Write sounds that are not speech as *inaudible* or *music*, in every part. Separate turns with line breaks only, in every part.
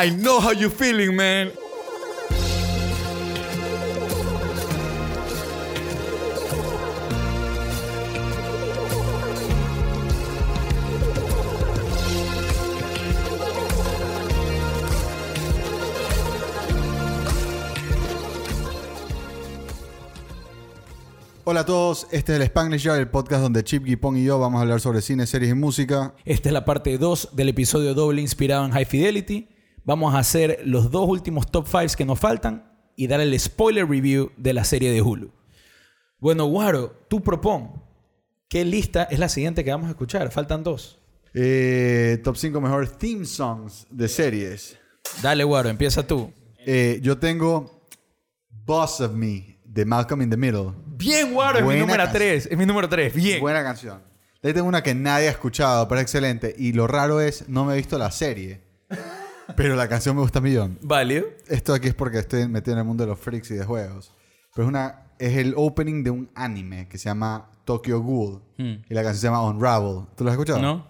I know how you feeling, man.
Hola a todos, este es el Spanglish Yard, el podcast donde Chip Gipong y yo vamos a hablar sobre cine, series y música.
Esta es la parte 2 del episodio doble inspirado en High Fidelity. Vamos a hacer los dos últimos top 5 que nos faltan y dar el spoiler review de la serie de Hulu. Bueno, Guaro, tú propon. ¿Qué lista es la siguiente que vamos a escuchar? Faltan dos.
Eh, top 5 mejor theme songs de series.
Dale, Guaro, empieza tú.
Eh, yo tengo Boss of Me de Malcolm in the Middle.
Bien, Guaro, es mi número
canción.
3. Es mi número 3. Bien.
Buena canción. Ahí tengo una que nadie ha escuchado, pero es excelente. Y lo raro es, no me he visto la serie. Pero la canción me gusta un millón.
Válido.
Esto aquí es porque estoy metido en el mundo de los freaks y de juegos. Pero es, una, es el opening de un anime que se llama Tokyo Ghoul. Y la canción se llama Unravel. ¿Tú lo has escuchado?
Hmm. ¿No?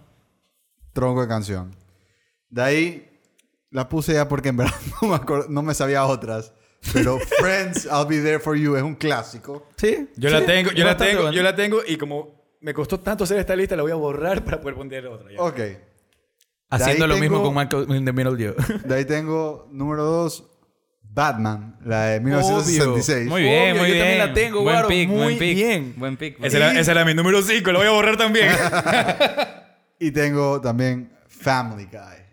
Tronco de canción. De ahí la puse ya porque en verdad *laughs* no me, acor- no me sabía otras. Pero *laughs* Friends, I'll Be There For You es un clásico.
Sí.
Yo
sí,
la tengo, yo la tengo,
bueno.
yo la tengo y como me costó tanto hacer esta lista, la voy a borrar para poder poner otra. ya.
Ok.
Haciendo
De
lo mismo con Michael in the Middle yo. *laughs*
De ahí tengo número 2, Batman, la de 1966.
Muy bien,
Obvio,
muy
yo
bien.
también la tengo,
buen
Guaro,
pick,
muy
buen pick.
bien.
Buen pick. buen
Esa
pick.
era, esa era mi número 5, lo voy a borrar también. *laughs*
Y tengo también Family Guy.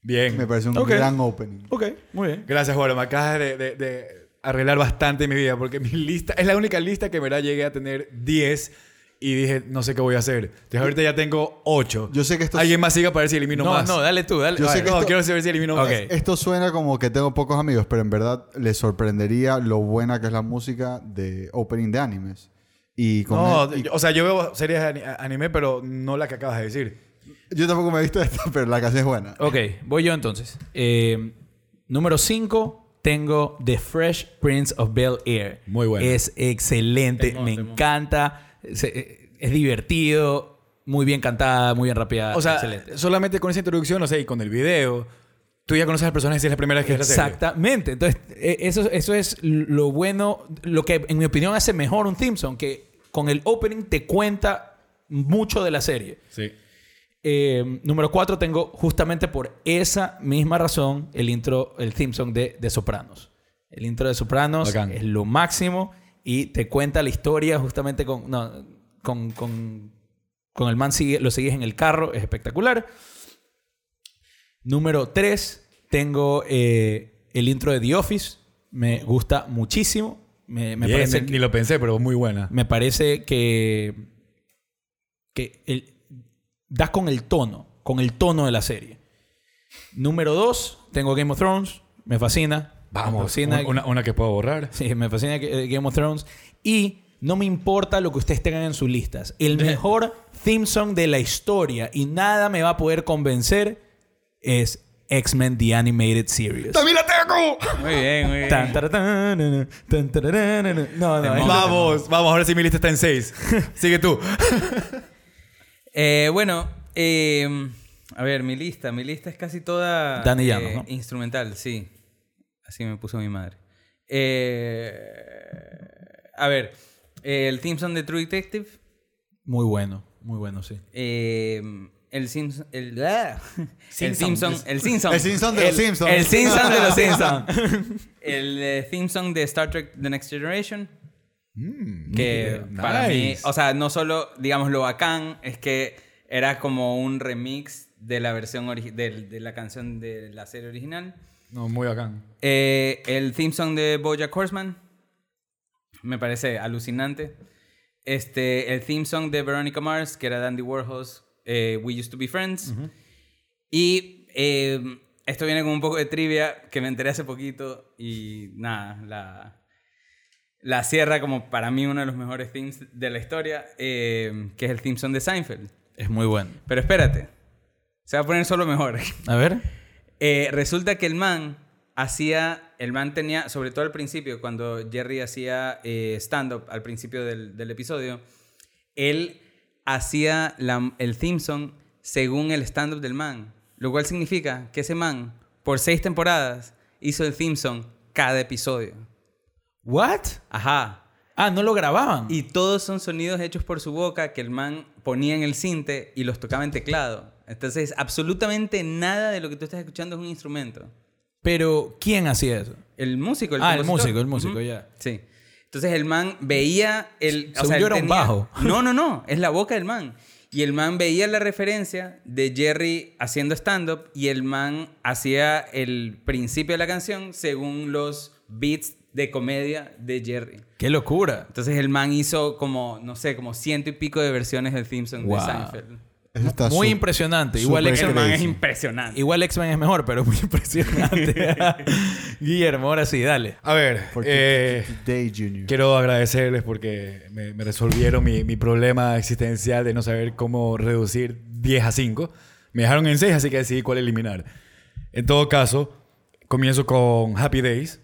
Bien.
Me parece un gran opening.
Ok, muy bien.
Gracias, Juan. Me acabas de, de- de arreglar bastante mi vida porque mi lista es la única lista que en verdad llegué a tener 10 y dije, no sé qué voy a hacer. Entonces ahorita ya tengo 8.
Yo sé que esto-
Alguien más siga para ver si elimino
No,
más.
no, dale tú, dale.
Yo sé que
no,
esto-
quiero saber si elimino
Ok.
más.
Esto suena como que tengo pocos amigos, pero en verdad les sorprendería lo buena que es la música de opening de animes. Y con
No,
y-
yo- o sea, yo veo series de ani- anime, pero no la que acabas de decir.
yo tampoco me he visto esto, pero la canción es buena.
Ok, voy yo entonces. Eh, número 5, tengo The Fresh Prince of Bel Air.
Muy bueno.
Es excelente,
Temón,
me
temón.
encanta, se- eh, es divertido, muy bien cantada, muy bien rapeada.
O sea,
excelente.
solamente con esa introducción, no sé, y con el video, tú ya conoces al personaje si es la primera vez que ves la serie.
Exactamente. Entonces, eh, eso, eso es lo bueno, lo que en mi opinión hace mejor un theme song, que con el opening te cuenta mucho de la serie.
Sí.
Eh, número 4 tengo justamente por esa misma razón el intro, el theme song de, de Sopranos. El intro de Sopranos
Bacán.
es lo máximo y te cuenta la historia justamente con, no, con, con, con el man, sigue, lo sigues en el carro, es espectacular. Número 3 tengo eh, el intro de The Office, me gusta muchísimo. Me, parece
ni,
que-
ni lo pensé, pero muy buena.
me parece que, que el- das con el tono, con el tono de la serie. Número dos, tengo Game of Thrones, me fascina. Me
Vamos,
fascina,
una, una que puedo borrar.
sí, me fascina eh, Game of Thrones. Y no me importa lo que ustedes tengan en sus listas. El mejor theme song de la historia y nada me va a poder convencer es X-Men The Animated Series.
¡También la tengo!
Muy bien, muy bien.
Tan, taratán, tan, No, no, es-
Vamos, vamos, ahora sí mi lista está en 6. *laughs* Sigue tú.
Eh, bueno, eh, a ver, mi lista. Mi lista es casi toda
Dani Llanos,
eh,
¿no?
instrumental, sí. Así me puso mi madre. Eh, a ver, el theme song de True Detective.
Muy bueno, muy bueno, sí.
eh, el Simpson. El, ¡ah! el Simpson. El Simpson.
El Simpson de los Simpsons.
El Simpson de los *laughs* Simpsons. el eh, song de Star Trek The Next Generation. que
Mm,
para mí, o sea, no solo, digamos, lo bacán es que era como un remix de la versión de, la canción de la serie original.
No, muy bacán.
Eh, el theme song de Bojack Horseman me parece alucinante. Este, el theme song de Veronica Mars, que era Dandy Warhols, eh, We Used to Be Friends. Y eh, esto viene con un poco de trivia que me enteré hace poquito y nada, la, la cierra como para mí uno de los mejores themes de la historia, eh, que es el theme song de Seinfeld.
Es muy bueno.
Pero espérate, se va a poner solo mejor.
A ver.
Eh, resulta que el man hacía, el man tenía, sobre todo al principio, cuando Jerry hacía eh, stand-up al principio del, del episodio, él hacía la- el theme song según el stand-up del man. Lo cual significa que ese man por seis temporadas, hizo el theme song cada episodio.
¿What?
Ajá.
Ah, no lo grababan.
Y todos son sonidos hechos por su boca que el man ponía en el cinte y los tocaba en teclado. Entonces, absolutamente nada de lo que tú estás escuchando es un instrumento.
Pero, ¿quién hacía eso?
El músico, el
Ah, el músico, el músico, ya.
Sí. Entonces el man veía el...
Según yo era un bajo. *laughs*
No, no, no. Es la boca del man. Y el man veía la referencia de Jerry haciendo stand-up y el man hacía el principio de la canción según los beats de comedia de Jerry.
¡Qué locura!
Entonces el man hizo como, no sé, como ciento y pico de versiones del theme song
Wow.
de Seinfeld.
Está
Muy impresionante. Igual X-Men
es impresionante.
igual X-Men es mejor, pero muy *laughs* impresionante. *laughs* Guillermo, ahora sí, dale.
A ver,
Porque
eh,
Day Junior.
quiero agradecerles porque me, me resolvieron mi, mi problema existencial de no saber cómo reducir 10 a 5. Me dejaron en 6, así que decidí cuál eliminar. En todo caso, comienzo con Happy Days.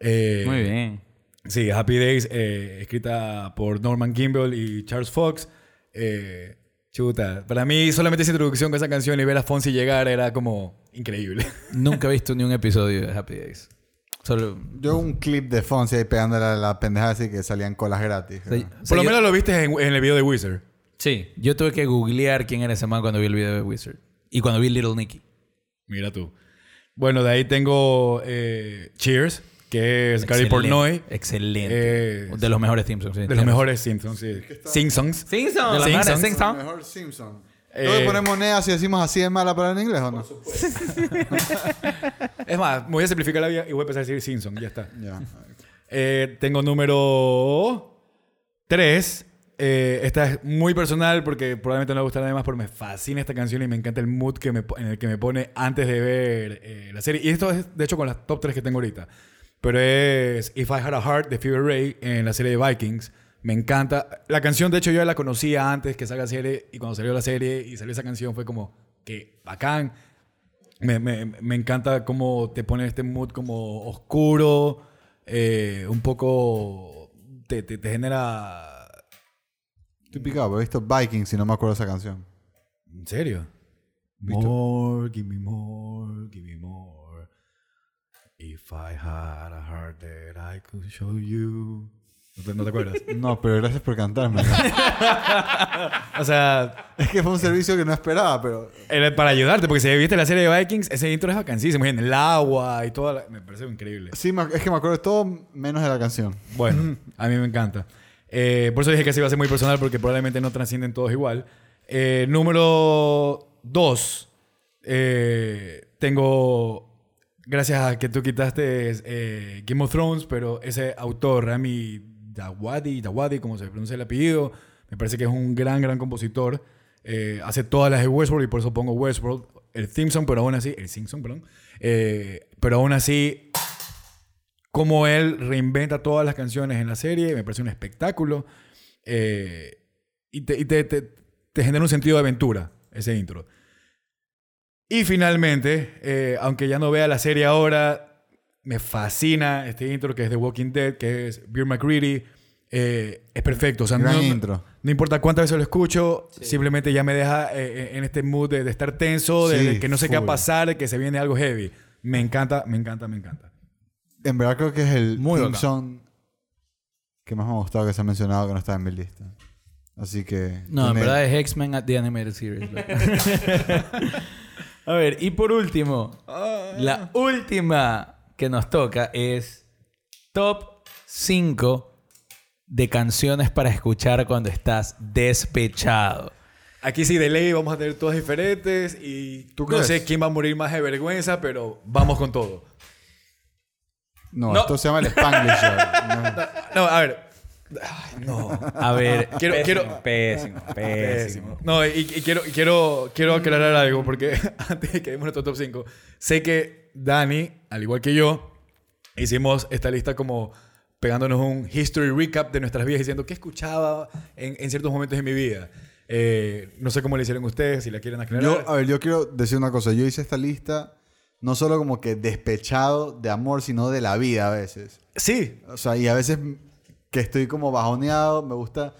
Eh,
Muy bien.
Sí, Happy Days, eh, escrita por Norman Kimball y Charles Fox. Eh, chuta, para mí solamente esa introducción con esa canción y ver a Fonsi llegar era como increíble. *laughs*
Nunca he visto ni un episodio de Happy Days. Solo...
Yo un clip de Fonsi ahí pegándole a la pendeja así que salían colas gratis.
Por lo
yo-
menos lo viste en, en el video de Wizard.
Sí.
Yo tuve que googlear quién era ese man cuando vi el video de Wizard. Y cuando vi Little Nicky.
Mira tú. Bueno, de ahí tengo eh, Cheers, que es Gary Portnoy.
Excelente.
Eh,
de los mejores Simpsons. sí,
De los mejores Simpsons, sí. Simpsons.
Simpson.
De los
Simpsons.
mejores
El
Simpsons.
mejor Simpson.
Eh,
¿Todos ponemos moneda si decimos así de mala para en inglés o no? *laughs*
Es más, me voy a simplificar la vida y voy a empezar a decir Simpson, ya está.
Ya.
Eh, tengo número 3. esta es muy personal porque probablemente no le gustará más, pero me fascina esta canción y me encanta el mood que me, en el que me pone antes de ver eh, la serie. Y esto es, de hecho, con las top 3 que tengo ahorita. Pero es If I Had a Heart de Fever Ray en la serie de Vikings. Me encanta. La canción, de hecho, yo ya la conocía antes que salga la serie. Y cuando salió la serie y salió esa canción, fue como que bacán. Me, me, me encanta cómo te pone este mood como oscuro, eh, un poco... Te, te, te genera...
Estoy picado, pero he visto Vikings y no me acuerdo esa canción.
¿En serio? More, give me more, give me more. If I had a heart that I could show you. ¿No te, no te acuerdas? *laughs*
No, pero gracias por cantarme. *laughs*
o sea,
es que fue un servicio que no esperaba, pero...
era para ayudarte, porque si viste la serie de Vikings, ese intro es vacancísimo. En el agua y toda la- Me parece increíble.
Sí, es que me acuerdo de todo menos de la canción.
Bueno, a mí me encanta. Eh, por eso dije que se iba a ser muy personal porque probablemente no trascienden todos igual. Eh, número dos. eh, tengo... Gracias a que tú quitaste eh, Game of Thrones, pero ese autor, Rami Dawadi, Dawadi, como se pronuncia el apellido, me parece que es un gran, gran compositor. Eh, hace todas las de Westworld y por eso pongo Westworld. El Simpson, pero aún así... El Simpson, perdón. Eh, pero aún así cómo él reinventa todas las canciones en la serie, me parece un espectáculo. Eh, y te, y te genera un sentido de aventura ese intro. Y finalmente, eh, aunque ya no vea la serie ahora, me fascina este intro que es de Walking Dead, que es Beer McCready. Eh, es perfecto. O sea,
Gran
no,
intro.
no importa cuántas veces lo escucho, simplemente ya me deja eh, en este mood de, de estar tenso, de,
Sí,
de que no sé qué va a pasar, de que se viene algo heavy. Me encanta, me encanta, me encanta.
En verdad creo que es el
Muy
song que más me ha gustado que se ha mencionado que no está en mi lista. Así que...
No, en verdad es X-Men at the Animated Series. *laughs* *laughs* A ver, y por último, la última que nos toca es top 5 de canciones para escuchar cuando estás despechado.
Aquí sí, de ley vamos a tener todas diferentes y
¿Tú
no sé quién va a morir más de vergüenza, pero vamos con todo.
No,
No.
esto se llama el Spanglish. *laughs*
No, a ver. Ay, no.
A ver,
Quiero, *laughs* quiero,
Pésimo, pésimo. *laughs*
Pésimo. No, y, y quiero, y quiero, quiero aclarar algo porque *laughs* antes de que demos nuestro top 5, sé que Dani, al igual que yo, hicimos esta lista como pegándonos un history recap de nuestras vidas diciendo qué escuchaba en, en ciertos momentos de mi vida. Eh, no sé cómo le hicieron ustedes, si la quieren aclarar.
Yo, a ver, yo quiero decir una cosa. Yo hice esta lista no solo como que despechado de amor, sino de la vida a veces.
sí,
O sea, y a veces que estoy como bajoneado, me gusta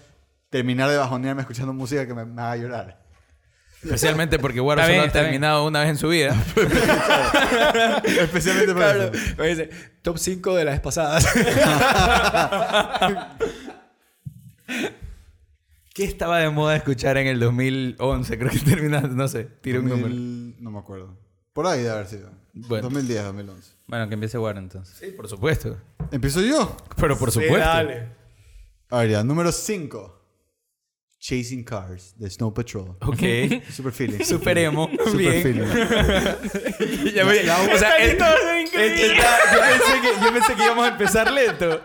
terminar de bajonearme escuchando música que me, me haga llorar.
Especialmente porque Guaro solo ha
bien.
terminado una vez en su vida. *laughs*
Especialmente para
Claro,
eso.
me dice, top 5 de las pasadas. *laughs*
¿Qué estaba de moda escuchar en el 2011? Creo que terminaste, no sé, tira un
2000
número.
No me acuerdo. Por ahí debe haber sido.
Bueno.
2010, 2011.
Bueno, que empiece War entonces.
Sí, por supuesto.
¿Empiezo yo?
Pero por supuesto.
A ver, ya. Número 5. Chasing Cars de Snow Patrol.
Ok. *laughs*
Super feeling.
Super emo. *laughs*
Super
Bien.
feeling. *laughs*
Ya me- o sea, yo, pensé que, yo pensé que íbamos a empezar lento.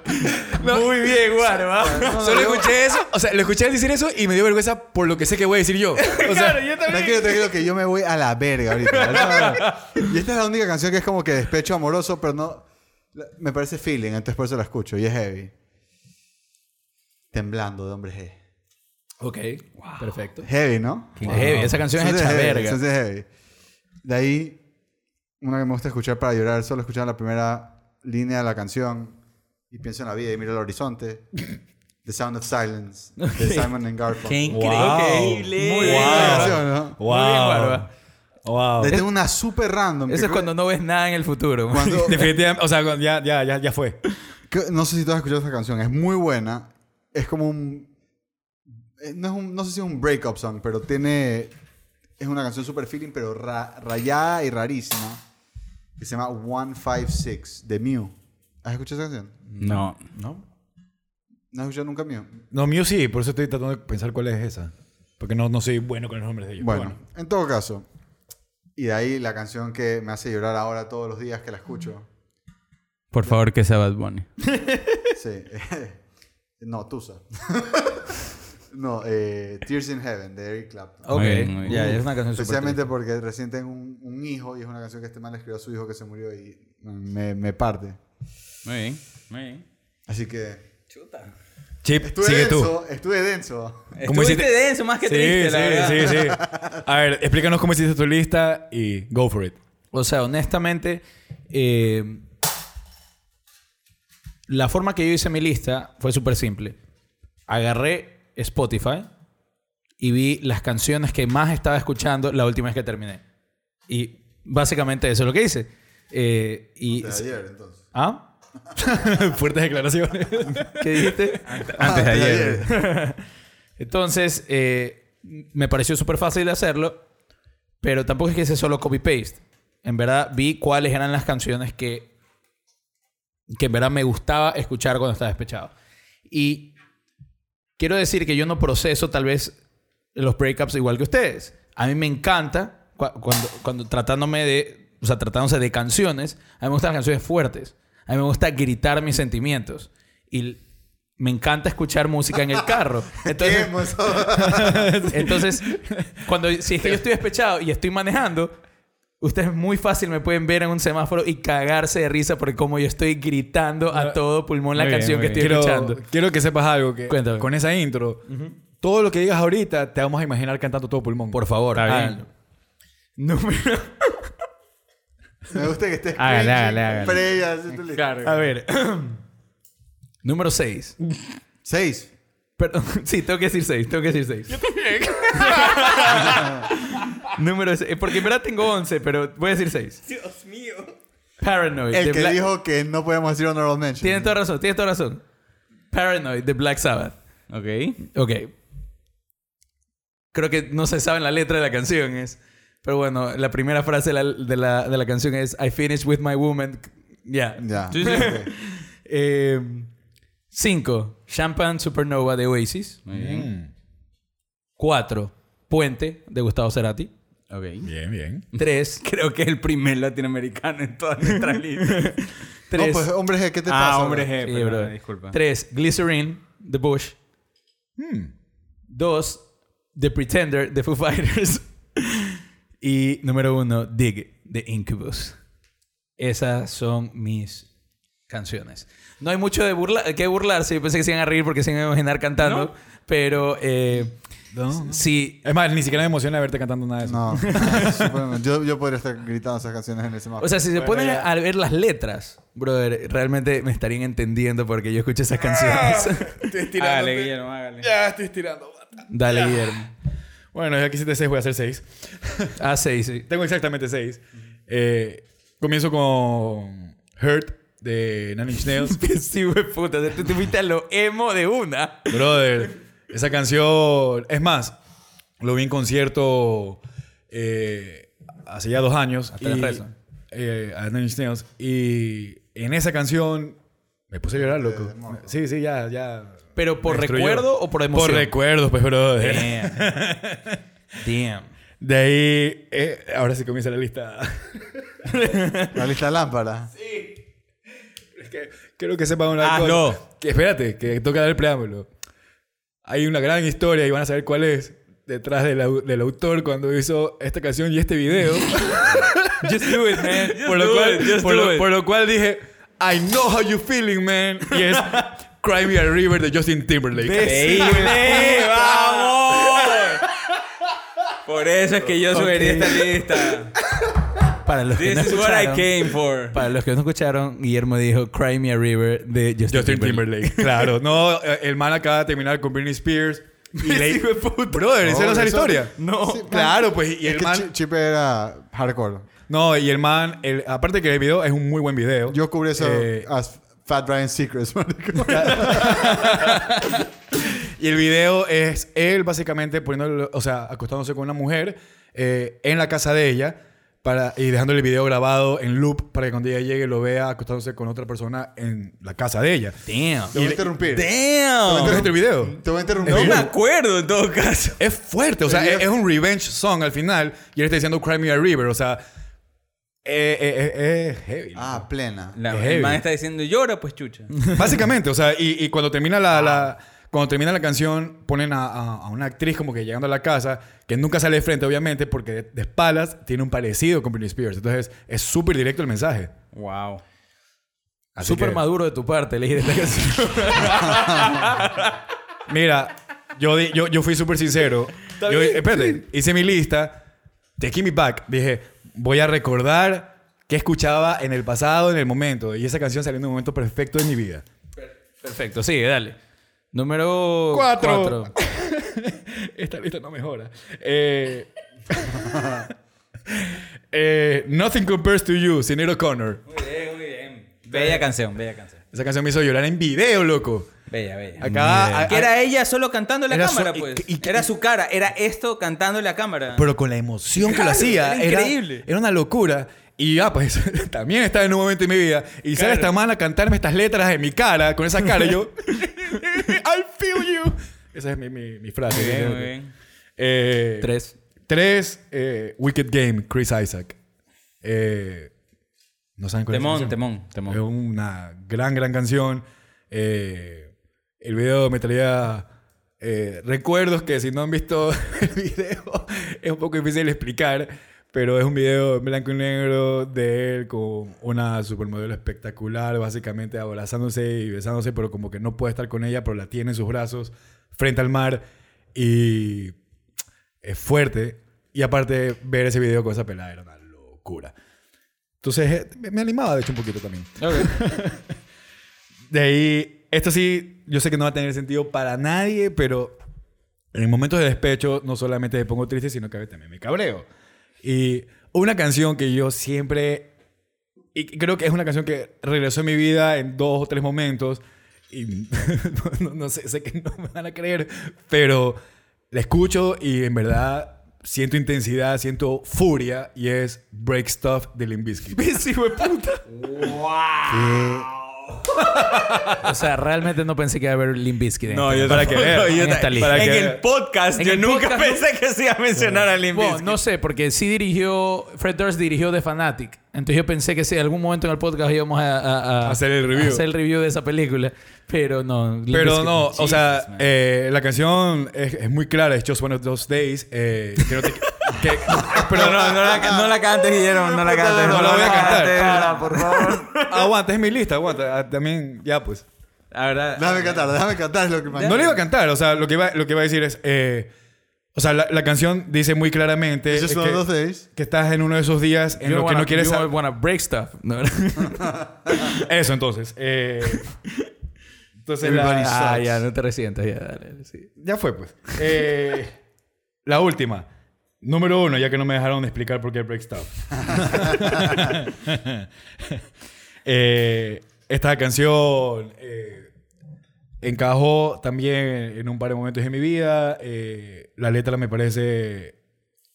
Muy bien, Guaro.
Solo escuché eso, o sea, lo escuché decir eso y me dio vergüenza por lo que sé que voy a decir yo. O sea,
Tranquilo, tranquilo, que yo me voy a la verga ahorita. Y esta es la única canción que es como que despecho amoroso, pero no. la- Me parece feeling, entonces por eso la escucho y es heavy. Temblando de hombre G.
Ok. Perfecto.
Heavy, ¿no?
Es heavy. Esa canción es hecha
heavy,
verga.
es heavy. De ahí, una que me gusta escuchar para llorar, solo escuchar la primera línea de la canción y pienso en la vida y miro el horizonte. The Sound of Silence de Simon and Garfunkel.
¡Qué
Wow.
increíble!
Muy bien.
¿no?
wow.
Muy bien, Guaro.
Wow.
De ahí tengo una super random.
Eso es cuando no ves nada en el futuro.
cuando- *laughs*
Definitivamente, o sea, ya, ya, ya, ya fue.
que- no sé si tú has escuchado esta canción. Es muy buena. Es como un... eh, No, es un, no sé si es un breakup song, pero tiene... Es una canción super feeling, pero ra- rayada y rarísima. Que se llama 156 de Mew. ¿Has escuchado esa canción?
No.
¿No?
¿No has escuchado nunca Mew?
No, mío sí, por eso estoy tratando de pensar cuál es esa. Porque no, no soy bueno con los nombres de ellos.
Bueno, en todo caso. Y de ahí la canción que me hace llorar ahora todos los días que la escucho.
Por favor, que sea Bad Bunny.
Sí. *laughs* no, Tusa. *laughs* no, eh, Tears in Heaven de Eric Clapton.
Ok. Es una canción
Especialmente porque recién tengo un, un hijo y es una canción que este man le escribió a su hijo que se murió y me, me parte.
Muy bien, muy bien.
Así que
Chip,
estuve
sigue tú.
denso, estuve denso.
¿Cómo
Estuviste denso más que
sí,
triste, la verdad.
sí, sí, sí. A ver, explícanos cómo hiciste tu lista y go for it.
O sea, honestamente, eh, la forma que yo hice mi lista fue súper simple. Agarré Spotify y vi las canciones que más estaba escuchando la última vez que terminé. Y básicamente eso es lo que hice. Eh, y,
De ayer, entonces.
¿Ah? *laughs*
Fuertes declaraciones. *laughs*
¿Qué dijiste?
Antes de ayer. *laughs*
Entonces, eh, me pareció súper fácil de hacerlo, pero tampoco es que hice solo copy-paste. En verdad, vi cuáles eran las canciones que, que en verdad me gustaba escuchar cuando estaba despechado. Y quiero decir que yo no proceso tal vez los breakups igual que ustedes. A mí me encanta cua- cuando, cuando tratándome de, o sea, tratándose de canciones, a mí me gustan las canciones fuertes. A mí me gusta gritar mis sentimientos. Y me encanta escuchar música en el carro. *laughs* Entonces, *laughs* entonces, *laughs* cuando si es que yo estoy despechado y estoy manejando, ustedes muy fácil me pueden ver en un semáforo y cagarse de risa porque como yo estoy gritando a todo pulmón la
Muy
canción que estoy
quiero,
escuchando.
Quiero que sepas algo. Que
Cuéntame.
Con esa intro, todo lo que digas ahorita te vamos a imaginar cantando todo pulmón.
Por favor,
Está bien.
háganlo. Número. *laughs*
Me gusta que estés
Hágale,
cringy,
hágale, hágale.
previa, así tu lista.
A ver. Número 6.
Seis.
Perdón, *laughs* sí, tengo que decir 6. Tengo que decir 6. Yo también. *laughs* Número 6. Porque en verdad tengo 11, pero voy a decir 6.
Dios mío.
Paranoid.
El
de
que
Black-
dijo que no podemos decir honorable mention.
Tienes toda razón, tienes toda razón. Paranoid de Black Sabbath.
Ok.
Ok. Creo que no se sabe la letra de la canción. Es, pero bueno, la primera frase de la, de la, de la canción es I finished with my woman. Ya.
Ya.
Sí, sí.
Ok. *laughs*
Eh, cinco. Champagne Supernova de Oasis.
Muy bien.
Mm.
Cuatro. Puente de Gustavo Cerati.
Ok.
Bien, bien.
Tres. *laughs*
Creo que es el primer latinoamericano en todas nuestras *laughs* listas.
No,
Tres.
pues, hombre G, ¿qué te pasa?
ah, hombre? G,
Sí,
perdón,
bro.
disculpa.
Tres. Glycerine de Bush.
Hmm.
Dos, The Pretender de Foo Fighters. *laughs* y número uno, Dig de Incubus. Esas son mis canciones. No hay mucho de burla que burlarse. Yo pensé que se iban a reír porque se iban a imaginar cantando. Pero eh,
No.
sí.
Es más, ni siquiera me emociona verte cantando nada de eso.
No, *laughs* *laughs* no, súper- yo, yo podría estar gritando esas canciones en el semáforo.
O sea, si se
Bueno,
ponen
ya.
a ver las letras, brother, realmente me estarían entendiendo porque yo escucho esas canciones. *laughs*
Estoy
Hágale, Guillermo, hágale.
Ya estoy estirando.
Dale, Guillermo.
Bueno, ya que hiciste 6, voy a hacer 6.
Ah, sí, sí.
Tengo exactamente 6. Eh, comienzo con Hurt de Nine Inch Nails. *laughs*
sí, güey, puta. Te, te fuiste a lo emo de una.
Brother, esa canción. Es más, lo vi en concierto eh, hace ya dos años.
Hasta el
y,
rezo.
eh, a Nine Inch Nails. Y en esa canción me puse a llorar, loco. Sí, sí, ya, ya.
¿Pero por recuerdo o por emoción?
Por recuerdos, pues, brother.
Damn. Damn.
De ahí, eh, ahora sí comienza la lista.
La lista de lámpara.
Es que quiero que sepan una
Ah,
cosa.
no.
Que espérate, que toca dar el preámbulo. Hay una gran historia y van a saber cuál es detrás del, au- del autor cuando hizo esta canción y este video. *laughs*
Just do it, man.
por, lo cual, por, lo, por lo cual dije, I know how you feeling, man. Y es *laughs* Cry Me a River de Justin Timberlake.
¡Increíble! ¡Vamos! *laughs* Por eso es que yo subiría esta lista.
Para los que
This
no
is what I
escucharon,
came for.
para los que no escucharon, Guillermo dijo Cry Me a River de Justin,
Justin
Timberlake.
Timberlake. claro. *laughs* No, eh, el man acaba de terminar con Britney Spears. Y le... Brother, ¿esa
No,
es la
eso-
historia?
No.
Sí, man.
Claro, pues. Y
Es
el
que
man...
Chi- Chip era hardcore.
No, y el man, el- aparte que el video es un muy buen video.
Yo cubrí eso
Eh,
as Fat Brian Secrets, marico. *laughs*
y el video es él básicamente poniendo, o sea, acostándose con una mujer eh, en la casa de ella para, y dejándole el video grabado en loop para que cuando ella llegue lo vea acostándose con otra persona en la casa de ella.
Damn.
Te voy a interrumpir.
¡Damn!
¿No viste el video?
Te voy a interrumpir.
No me acuerdo en todo caso.
Es fuerte, o sea, es, es un revenge song al final y él está diciendo Cry Me a River, o sea, eh, eh, eh, es heavy.
Ah, plena.
La,
Es heavy.
man está diciendo, llora pues chucha.
Básicamente, o sea, y, y cuando termina la, la- cuando termina la canción, ponen a, a- a una actriz como que llegando a la casa, que nunca sale de frente, obviamente, porque de, de espaldas tiene un parecido con Britney Spears. Entonces, es súper directo el mensaje.
Wow.
Súper
que,
maduro de tu parte elegir esta canción. *laughs*
Mira, yo, di- yo, yo fui súper sincero. Yo, espérate, hice mi lista, Take Me Back. Dije, voy a recordar qué escuchaba en el pasado, en el momento. Y esa canción salió en un momento perfecto de mi vida.
Perfecto, sigue, dale. Número
Cuatro.
cuatro. *laughs*
Esta lista no mejora. Eh, *laughs* eh, Nothing Compares to You, Sinead O'Connor.
Muy bien, muy bien. Bella canción, bella canción.
Esa canción me hizo llorar en video, loco.
Bella, bella.
Acá. a-
que era ella solo cantando en la cámara, pues.
y- y-
era su cara, era esto cantando en la cámara.
pero con la emoción que lo
Claro,
hacía.
era increíble.
Era una locura. Y ya, pues, *laughs* también estaba en un momento de mi vida. Y sale
Claro.
esta man a cantarme estas letras en mi cara, con esa cara, y yo. *laughs* I feel you. Esa es mi, mi, mi frase.
Muy bien, muy bien.
Eh,
Tres.
Tres, eh, Wicked Game, Chris Isaac. Eh, no saben cuál es.
Temón,
canción?
temón, temón.
Es una gran, gran canción. Eh, el video me traía eh, recuerdos que si no han visto *laughs* el video es un poco difícil explicar, pero es un video en blanco y negro de él con una supermodelo espectacular, básicamente abrazándose y besándose, pero como que no puede estar con ella, pero la tiene en sus brazos frente al mar y es fuerte. Y aparte, ver ese video con esa pelada era una locura. Entonces, eh, me- animaba, de hecho, un poquito también. *laughs* De ahí, esto sí, yo sé que no va a tener sentido para nadie, pero en momentos de despecho no solamente me pongo triste, sino que a veces también me cabreo. Y una canción que yo siempre, y creo que es una canción que regresó en mi vida en dos o tres momentos, y no, *laughs* no- no sé, sé que no me van a creer, pero la escucho y en verdad siento intensidad, siento furia, y es Break Stuff de Limp Bizkit. *laughs* *laughs*
O sea, realmente no pensé que iba a haber Limp Bizkit en
No,
esta-
yo
Para que vean. *laughs*
en esta lista.
Para
en
que-
el podcast,
En
yo
el
nunca
podcast,
pensé que se iba a mencionar a Limp
Bueno,
Bizkit.
no sé, porque sí dirigió, Fred Durst dirigió The Fanatic. Entonces yo pensé que sí, en algún momento en el podcast íbamos a, a- a-
Hacer el review.
a hacer el review de esa película. Pero no. Limp
Pero
Bizkit
no, o sea, eh, la canción es, es muy clara, es Just One of Those Days. Eh, que no te- que-
Pero no, no la, no la cantes, Guillermo, no la cantes.
no la voy a cantar.
por favor.
aguanta, es mi lista, aguanta. Ah, También, ya pues.
La verdad.
Déjame cantar, déjame cantar es lo que me
No le iba a cantar, o sea, lo que iba, lo que iba a decir es. eh, o sea, la, la canción dice muy claramente que, estás en uno de esos días en
You
los que
wanna-
no quieres.
you wanna break stuff. No, *laughs*
Eso entonces. eh, entonces, la-
ah, ya, no te resientas. Ya, dale, sí.
ya fue pues. Eh, La última. Número uno, ya que no me dejaron explicar por qué el break stop. *laughs* Eh, esta canción eh, encajó también en un par de momentos de mi vida. Eh, la letra me parece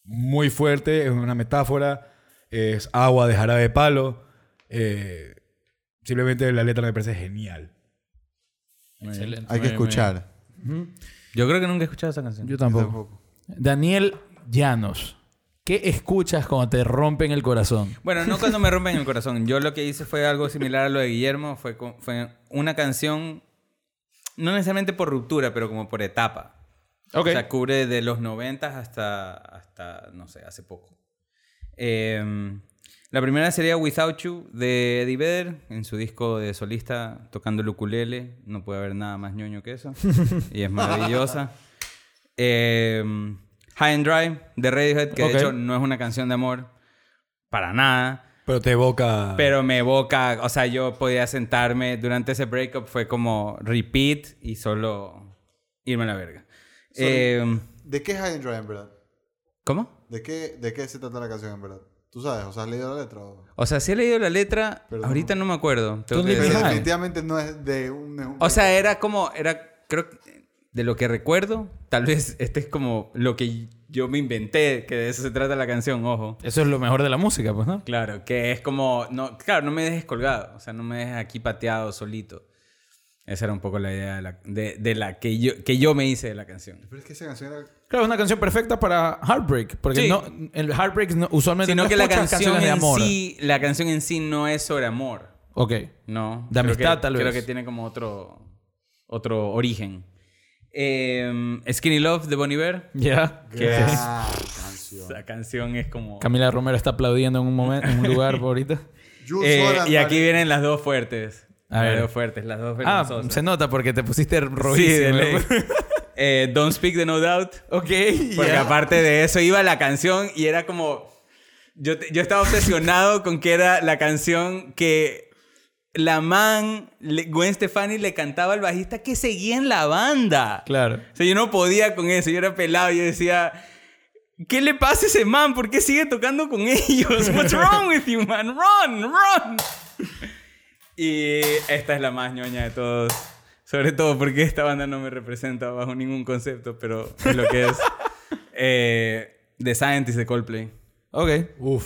muy fuerte, es una metáfora, es agua de jarabe de palo. Eh, simplemente la letra me parece genial.
Excelente.
Hay que escuchar.
Yo creo que nunca he escuchado esa canción.
Yo tampoco.
Tampoco.
Daniel Llanos. ¿Qué escuchas cuando te rompen el corazón?
Bueno, no cuando me rompen el corazón. Yo lo que hice fue algo similar a lo de Guillermo. Fue, fue una canción, no necesariamente por ruptura, pero como por etapa.
Ok.
O sea, cubre de los 90 hasta, hasta no sé, hace poco. Eh, la primera sería Without You de Eddie Vedder en su disco de solista tocando el ukulele. No puede haber nada más ñoño que eso. *laughs* y es maravillosa. Eh, High and Dry de Radiohead, que
Ok.
de hecho no es una canción de amor para nada.
Pero te evoca...
Pero me evoca, o sea, yo podía sentarme durante ese breakup, fue como repeat y solo irme a la verga. Eh,
¿De qué es High and Dry, en verdad?
¿Cómo?
¿De qué, ¿De qué se trata la canción, en verdad? ¿Tú sabes? ¿O sea, has leído la letra? o-
O sea, sí he leído la letra, ahorita no me acuerdo.
Pero definitivamente no es de un... de un-
O sea, era como, era, creo que de lo que recuerdo, tal vez *laughs* este es como lo que yo me inventé, que de eso se trata la canción, ojo.
Eso es lo mejor de la música, pues, ¿no?
Claro, que es como, no, claro, no me dejes colgado, o sea, no me dejes aquí pateado solito. Esa era un poco la idea de la, de, de la que, yo, que yo me hice de la canción.
Pero es que esa canción era...
Claro, es una canción perfecta para Heartbreak. Porque
Sí.
no, el Heartbreak no- usualmente
Sino
no
que la canción,
canciones de
en
amor.
sí, la canción en sí no es sobre amor.
Ok.
No.
De amistad,
que-
tal vez.
Creo que tiene como otro, otro origen. Eh, Skinny Love de Bon Iver.
Ya.
Gran canción.
Esa canción es como...
Camila Romero está aplaudiendo en un momento, en un lugar *laughs* ahorita.
Eh, y aquí vienen las dos fuertes.
A
las dos fuertes, las dos
Ah,
vergonzosas.
se nota porque te pusiste
Sí,
rojísimo.
de ley. *laughs* Eh, Don't Speak the No Doubt.
ok,
Porque aparte de eso iba la canción y era como... Yo, yo estaba obsesionado con que era la canción que la man, le- Gwen Stefani, le cantaba al bajista que seguía en la banda.
Claro.
O sea, yo no podía con eso. Yo era pelado y yo decía... ¿Qué le pasa a ese man? ¿Por qué sigue tocando con ellos? *laughs* What's wrong with you, man? Run, run. Y esta es la más ñoña de todos. Sobre todo porque esta banda no me representa bajo ningún concepto, pero es lo que es. *laughs* Eh, The Scientist de Coldplay.
Ok.
Uf.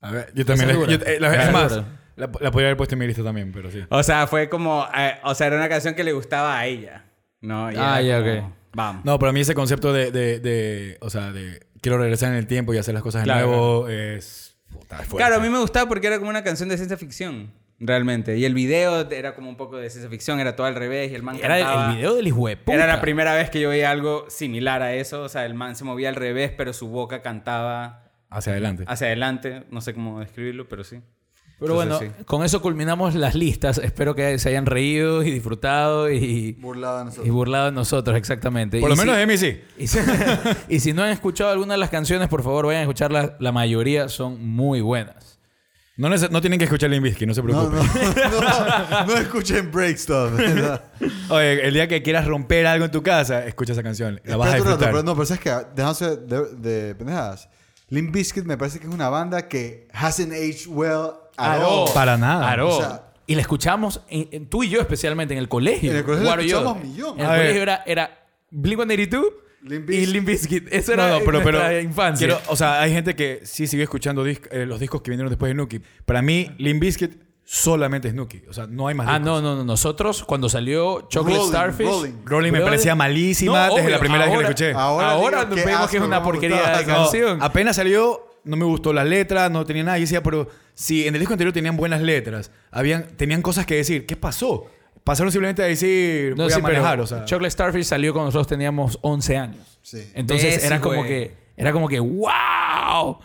A ver, yo también... Yo- eh, es más. La, la podría haber puesto en mi lista también, pero sí.
O sea, fue como... eh, o sea, era una canción que le gustaba a ella. ¿no? Y
Ah, ya,
como,
ok.
Vamos.
No, para mí ese concepto de, de, de- o sea, de quiero regresar en el tiempo y hacer las cosas de
Claro,
nuevo es... puta, es fuerte.
Claro, a mí me gustaba porque era como una canción de ciencia ficción. Realmente. Y el video era como un poco de ciencia ficción. Era todo al revés y el man
Era el-
cantaba-
el video del hijo de puta.
Era la primera vez que yo veía algo similar a eso. O sea, el man se movía al revés, pero su boca cantaba
Hacia adelante.
hacia adelante. No sé cómo describirlo, pero sí.
Pero bueno,
Entonces,
con eso culminamos las listas. Espero que se hayan reído y disfrutado y,
Burlada de
y
nosotros.
burlado de nosotros, exactamente.
Por
Y
lo menos
si-
de mí sí.
Y si, *laughs* y si no han escuchado alguna de las canciones, por favor vayan a escucharlas. La mayoría son muy buenas.
No, no tienen que escuchar Limbisky, no se preocupen.
no, *laughs* no, no escuchen Break Stuff. *laughs*
Oye, el día que quieras romper algo en tu casa, escucha esa canción. La vas a
un rato,
disfrutar.
pero no, pero sabes que dejándose de, de pendejadas. Limp Bizkit me parece que es una banda que hasn't aged well
Para nada.
Claro.
O sea-
y la escuchamos, en- en- tú y yo especialmente, en el colegio.
En el colegio la escuchamos millón.
En el
A ver.
colegio era, era Blink-182
Limp
y
Bizkit.
Limp Bizkit. Eso
No,
era
no, pero, pero
nuestra infancia.
quiero- o sea, hay gente que sí sigue escuchando eh, los discos que vinieron después de Nuki. Para mí, Limp Bizkit solamente es Nuki. O sea, no hay más
ah,
discos.
no, no, no. Nosotros, cuando salió Chocolate
Rolling,
Starfish...
Rolling.
Rolling me
Brother,
parecía malísima
no,
desde la primera vez que la escuché.
Ahora,
Ahora
digo, qué
vemos que es
asco,
una
me
porquería
gustaba
de
No,
canción.
apenas salió, no me gustó la letra, no tenía nada. Y decía, pero si en el disco anterior tenían buenas letras, habían, tenían cosas que decir, ¿qué pasó? Pasaron simplemente a decir,
No,
voy
sí,
a manejar,
pero
o sea.
Chocolate Starfish salió cuando nosotros teníamos 11 años.
Sí.
Entonces era como
güey.
que... Era como que... ¡Wow!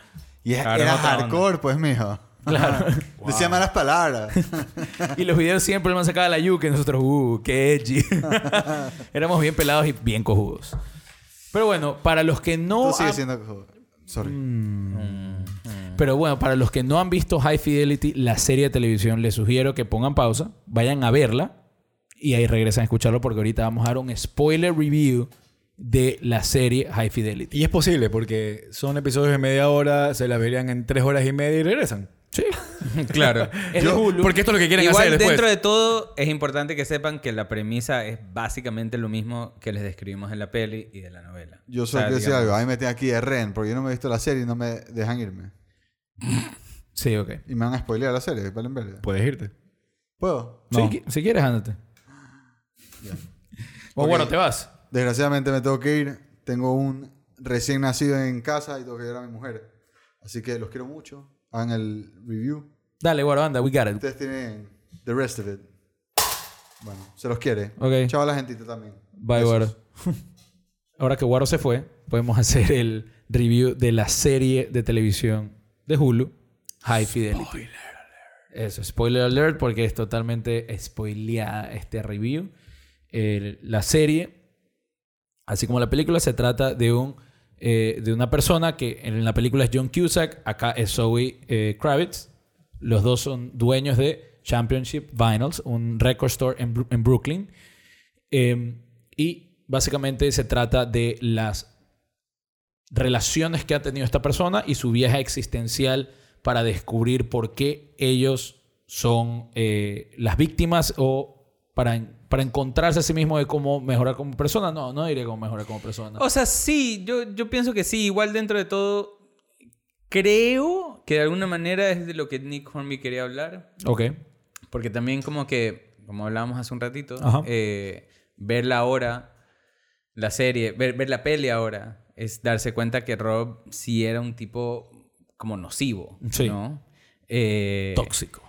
Y es-
Claro,
era
otra onda.
hardcore, pues, mijo.
Claro. *laughs*
Decía malas palabras. *laughs*
Y los videos siempre man sacaba la yuca y nosotros, ¡uh, qué edgy! *laughs* Éramos bien pelados y bien cojudos. Pero bueno, para los que no...
Tú sigues
han-
siendo... Sorry.
Pero bueno, para los que no han visto High Fidelity, la serie de televisión, les sugiero que pongan pausa, vayan a verla y ahí regresen a escucharlo porque ahorita vamos a dar un spoiler review de la serie High Fidelity.
Y es posible porque son episodios de media hora, se la verían en tres horas y media y regresan.
Sí. *laughs*
Claro. *laughs*
Es de Hulu.
Porque esto es lo que quieren
Igual
hacer después.
dentro de todo es importante que sepan que la premisa es básicamente lo mismo que les describimos en la peli y de la novela.
Yo solo quiero decir algo. A mí me tienen aquí de Ren porque yo no me he visto la serie y no me dejan irme. *laughs*
Sí, ok.
Y me van a spoilear la serie. Valen verga.
Puedes irte.
¿Puedo?
Qui- si quieres, ándate. O bueno, te vas.
Desgraciadamente me tengo que ir. Tengo un recién nacido en casa y tengo que llevar a mi mujer. Así que los quiero mucho. Hagan el review.
Dale, Guaro, anda, we got it.
Ustedes tienen the rest of it. Bueno, se los quiere.
Ok.
Chao a la gentita también.
Bye. Guaro. *laughs* Ahora que Guaro se fue, podemos hacer el review de la serie de televisión de Hulu, High Fidelity. Eso, spoiler alert, porque es totalmente spoileada este review. El- la serie, así como la película, se trata de un eh, de una persona que en la película es John Cusack, acá es Zoe eh, Kravitz. Los dos son dueños de Championship Vinyls, un record store en, en Brooklyn. Eh, y básicamente se trata de las relaciones que ha tenido esta persona y su viaje existencial para descubrir por qué ellos son eh, las víctimas o para, para encontrarse a sí mismo de cómo mejorar como persona. No, no diré cómo mejorar como persona.
O sea, sí, yo, yo pienso que sí. Igual dentro de todo, creo que de alguna manera es de lo que Nick Hornby quería hablar.
ok.
Porque también como que, como hablábamos hace un ratito, eh, verla ahora, la serie, ver, ver la peli ahora, es darse cuenta que Rob sí era un tipo como nocivo,
Sí.
¿no? Eh,
Tóxico.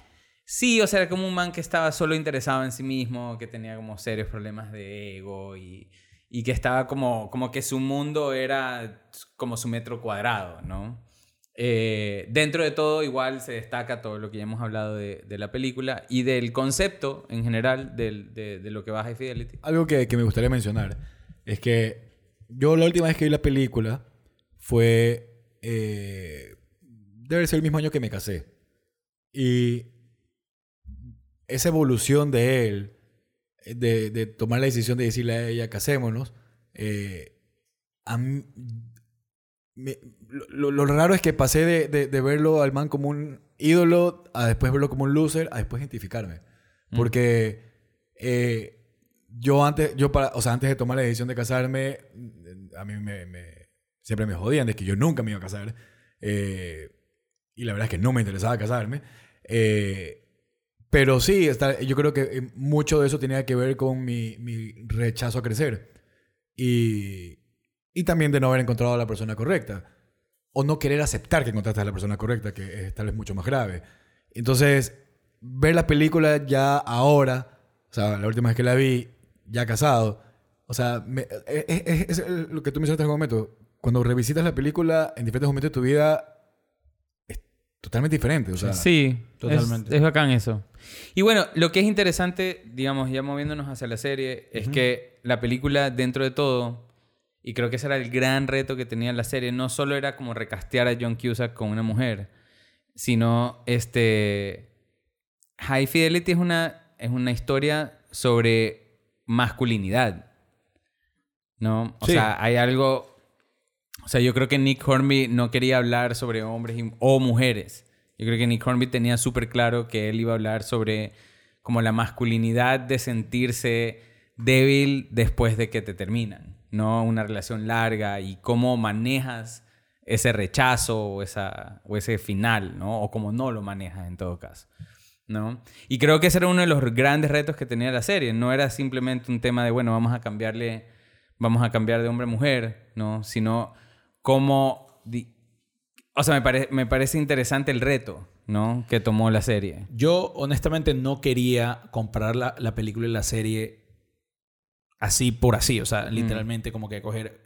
Sí, o sea, era como un man que estaba solo interesado en sí mismo, que tenía como serios problemas de ego y, y que estaba como, como que su mundo era como su metro cuadrado, ¿no? Eh, dentro de todo, igual se destaca todo lo que ya hemos hablado de, de la película y del concepto en general del- de, de lo que va High Fidelity.
Algo que, que me gustaría mencionar es que yo la última vez que vi la película fue... eh, debe ser el mismo año que me casé. Y esa evolución de él, de, de tomar la decisión de decirle a ella, casémonos, eh, a mí- me- lo, raro es que pasé de, de- de verlo al man como un ídolo a después verlo como un loser, a después identificarme. Porque eh, yo antes, yo para, o sea, antes de tomar la decisión de casarme, a mí me, me- siempre me jodían de que yo nunca me iba a casar. Eh, y la verdad es que no me interesaba casarme. Eh, pero sí, está, yo creo que eh, mucho de eso tenía que ver con mi, mi rechazo a crecer. Y, y también de no haber encontrado a la persona correcta. O no querer aceptar que encontraste a la persona correcta, que es tal vez mucho más grave. Entonces, ver la película ya ahora, o sea, la última vez que la vi, ya casado, o sea, me- es, es- es lo que tú mencionaste en un momento. Cuando revisitas la película en diferentes momentos de tu vida, totalmente diferente. O sea,
Sí,
totalmente.
Es, es bacán eso. Y bueno, lo que es interesante, digamos, ya moviéndonos hacia la serie, es que la película, dentro de todo, y creo que ese era el gran reto que tenía la serie, no solo era como recastear a John Cusack con una mujer, sino este. High Fidelity es una, es una historia sobre masculinidad. ¿No? O
Sí.
sea, hay algo. O sea, yo creo que Nick Hornby no quería hablar sobre hombres o mujeres. Yo creo que Nick Hornby tenía súper claro que él iba a hablar sobre como la masculinidad de sentirse débil después de que te terminan, ¿no? Una relación larga y cómo manejas ese rechazo o, esa, o ese final, ¿no? O cómo no lo manejas en todo caso, ¿no? Y creo que ese era uno de los grandes retos que tenía la serie. No era simplemente un tema de, bueno, vamos a cambiarle, vamos a cambiar de hombre a mujer, ¿no? Sino cómo... o sea, me, pare- me parece interesante el reto, ¿no? Que tomó la serie.
Yo honestamente no quería comparar la, la película y la serie así por así. O sea, literalmente como que coger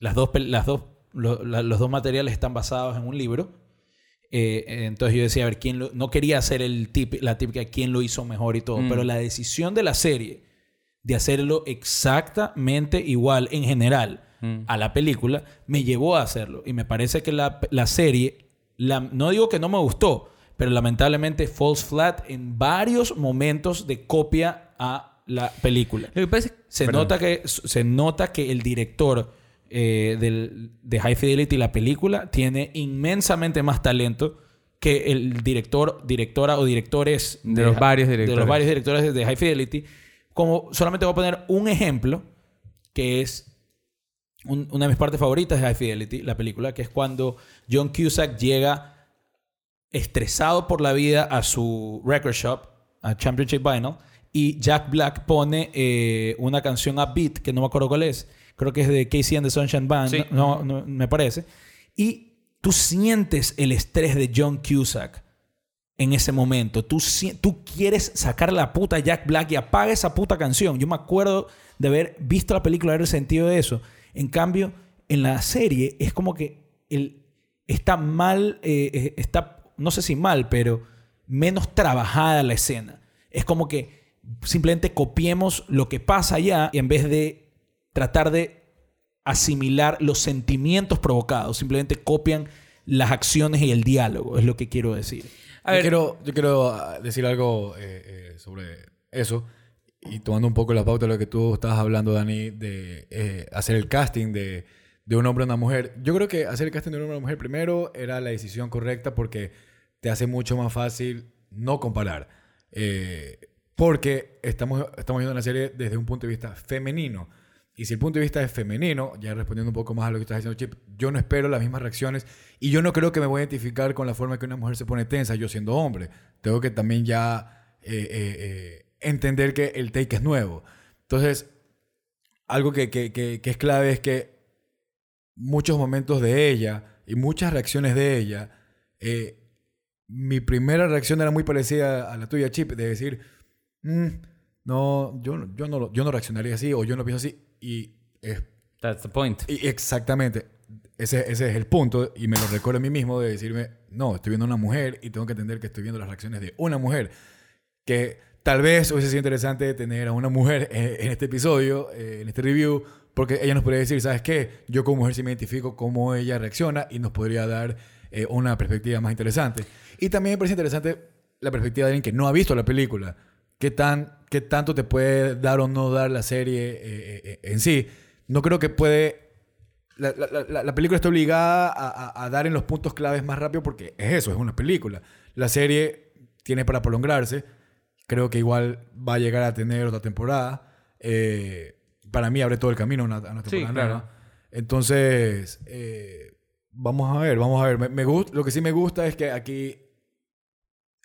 las dos, las dos, lo- la- los dos materiales están basados en un libro. Eh, entonces yo decía, a ver, ¿quién lo, no quería hacer el tip, la típica quién lo hizo mejor y todo,
Mm.
pero la decisión de la serie de hacerlo exactamente igual en general
Mm.
a la película me llevó a hacerlo. Y me parece que la, la serie, la- no digo que no me gustó, pero lamentablemente falls flat en varios momentos de copia a la película.
Lo que pasa es
Se
Perdón.
nota, que, se nota que el director eh, del- de High Fidelity, la película, tiene inmensamente más talento que el director, directora o directores
De los varios
De
directores.
los varios directores de High Fidelity. Como solamente voy a poner un ejemplo, que es un- una de mis partes favoritas de High Fidelity, la película, que es cuando John Cusack llega estresado por la vida a su record shop, a Championship Vinyl, y Jack Black pone eh, una canción a beat, que no me acuerdo cuál es, creo que es de Casey and the Sunshine Band,
Sí.
no, no- me parece, y tú sientes el estrés de John Cusack en ese momento. Tú, tú quieres sacar la puta Jack Black y apaga esa puta canción. Yo me acuerdo de haber visto la película, haber sentido de eso. En cambio, en la serie es como que el, está mal, eh, eh, está, no sé si mal, pero menos trabajada la escena. Es como que simplemente copiemos lo que pasa allá y en vez de tratar de asimilar los sentimientos provocados, simplemente copian las acciones y el diálogo, es lo que quiero decir.
A
yo,
ver.
quiero, yo quiero ah, decir algo eh, eh, sobre eso. Y tomando un poco la pauta de lo que tú estabas hablando, Dani, de eh, hacer el casting de, de un hombre a una mujer. Yo creo que hacer el casting de un hombre a una mujer primero era la decisión correcta porque te hace mucho más fácil no comparar. Eh, porque estamos, estamos viendo una serie desde un punto de vista femenino. Y si el punto de vista es femenino, ya respondiendo un poco más a lo que estás diciendo, Chip, yo no espero las mismas reacciones y yo no creo que me voy a identificar con la forma que una mujer se pone tensa, yo siendo hombre. Tengo que también ya eh, entender que el take es nuevo. Entonces, algo que, que- que- que es clave es que muchos momentos de ella y muchas reacciones de ella, eh, mi primera reacción era muy parecida a la tuya, Chip, de decir, "Mm, no, yo, no- yo, no, yo no reaccionaría así o yo no pienso así. Y es
That's the point.
y exactamente. Ese, ese es el punto. Y me lo recuerdo a mí mismo de decirme, no, estoy viendo una mujer y tengo que entender que estoy viendo las reacciones de una mujer. Que tal vez hubiese sido interesante tener a una mujer en, en este episodio, eh, en este review, porque ella nos podría decir, ¿sabes qué? Yo como mujer sí me identifico cómo ella reacciona y nos podría dar eh, una perspectiva más interesante. Y también me parece interesante la perspectiva de alguien que no ha visto la película. ¿Qué, tan, qué tanto te puede dar o no dar la serie eh, eh, eh, en sí? No creo que puede la, la- la- la película está obligada a, a- a dar en los puntos claves más rápido porque es eso, es una película. La serie tiene para prolongarse. Creo que igual va a llegar a tener otra temporada. Eh, para mí abre todo el camino a una,
Sí,
temporada
claro.
nueva. Entonces, eh, vamos a ver, vamos a ver. Me, me gust- lo que sí me gusta es que aquí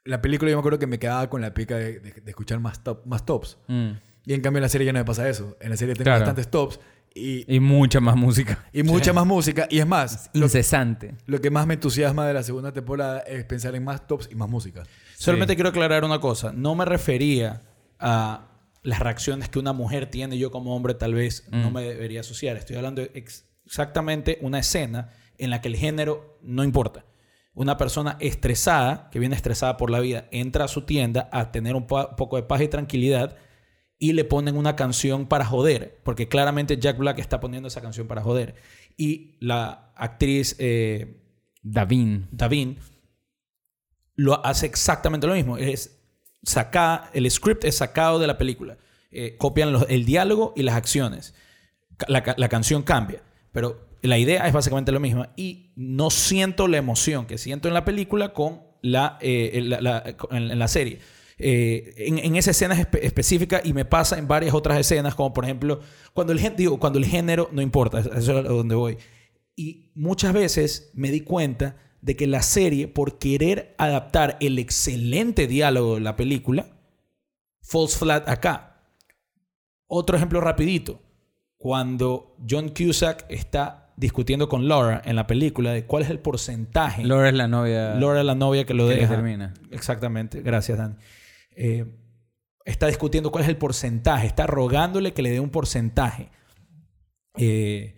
la película yo me acuerdo que me quedaba con la pica de, de- de escuchar más, top, más tops.
Mm.
Y en cambio en la serie ya no me pasa eso. En la serie tengo
Claro.
bastantes tops y,
Y mucha más música.
y mucha más música. Y es más, lo,
Incesante.
lo que más me entusiasma de la segunda temporada es pensar en más tops y más música.
Solamente quiero aclarar una cosa. No me refería a las reacciones que una mujer tiene. Yo como hombre tal vez no me debería asociar. Estoy hablando de ex- exactamente una escena en la que el género no importa. Una persona estresada, que viene estresada por la vida, entra a su tienda a tener un po- poco de paz y tranquilidad y le ponen una canción para joder. Porque claramente Jack Black está poniendo esa canción para joder. Y la actriz... eh,
Davin.
Davin lo hace exactamente lo mismo. Es saca, el script es sacado de la película. Eh, copian los- el diálogo y las acciones. La, la canción cambia, pero la idea es básicamente lo misma. Y no siento la emoción que siento en la película con la, eh, la- la- en, en la serie. Eh, en, en esa escena espe- específica y me pasa en varias otras escenas, como por ejemplo, cuando el, digo, cuando el género no importa, eso es a donde voy. Y muchas veces me di cuenta de que la serie, por querer adaptar el excelente diálogo de la película, falls flat acá. Otro ejemplo rapidito. Cuando John Cusack está discutiendo con Laura en la película de cuál es el porcentaje.
Laura es la novia.
Laura es la novia que lo
que
deja.
termina.
Exactamente. Gracias, Dan. Eh, está discutiendo cuál es el porcentaje. Está rogándole que le dé un porcentaje. eh,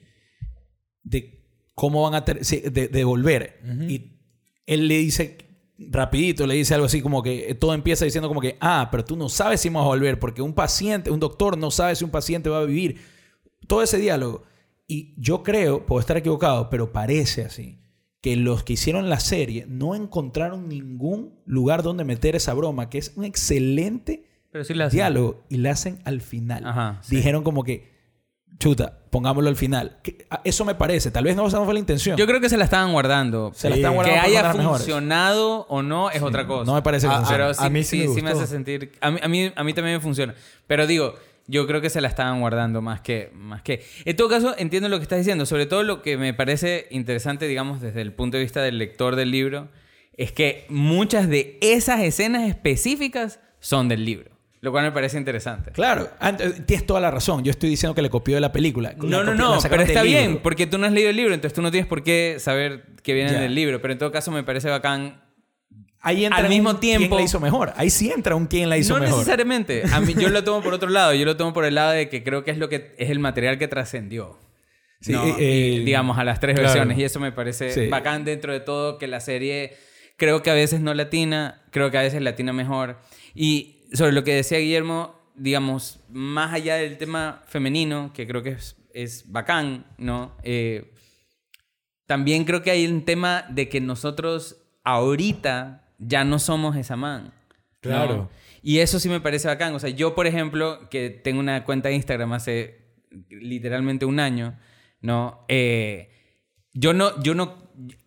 de cómo van a sí, de, de volver. Y él le dice rapidito, le dice algo así como que todo empieza diciendo como que, ah, pero tú no sabes si vamos a volver porque un paciente, un doctor no sabe si un paciente va a vivir. Todo ese diálogo. Y yo creo, puedo estar equivocado, pero parece así, que los que hicieron la serie no encontraron ningún lugar donde meter esa broma, que es un excelente
pero sí la
diálogo y la hacen al final.
Ajá, sí.
Dijeron como que, chuta, pongámoslo al final. Que- a- eso me parece. Tal vez no, esa no fue la intención.
Yo creo que se la estaban guardando.
Se la estaban
Que
guardando para
haya
mejores.
funcionado o no es otra cosa.
no me parece que
Ah,
funcione.
Pero sí,
a mí sí
sí,
me
sí me
gustó.
hace sentir... A mí, a, mí, a mí también me funciona. Pero digo, yo creo que se la estaban guardando más que, más que... En todo caso, entiendo lo que estás diciendo. Sobre todo lo que me parece interesante, digamos, desde el punto de vista del lector del libro, es que muchas de esas escenas específicas son del libro. Lo cual me parece interesante.
Claro, ant- eh, tienes toda la razón. Yo estoy diciendo que le copió de la película. La
No, no, no, pero está bien, porque tú no has leído el libro, entonces tú no tienes por qué saber que vienen
Ya.
del libro. Pero en todo caso me parece bacán
Ahí entra
al mismo
un
tiempo-
quién la hizo mejor. Ahí sí entra un quién la hizo
no
mejor.
necesariamente. A mí, yo lo tomo por otro lado. Yo lo tomo por el lado de que creo que es lo que es el material que trascendió.
Sí,
¿no?
eh, eh,
digamos, a las tres
claro.
versiones. Y eso me parece
Sí.
bacán dentro de todo que la serie creo que a veces no latina, creo que a veces latina mejor. Y sobre lo que decía Guillermo, digamos, más allá del tema femenino, que creo que es, es bacán, ¿no? Eh, también creo que hay un tema de que nosotros ahorita ya no somos esa man. ¿no?
Claro.
Y eso sí me parece bacán. O sea, yo, por ejemplo, que tengo una cuenta de Instagram hace literalmente un año, ¿no? Eh, yo no, yo no,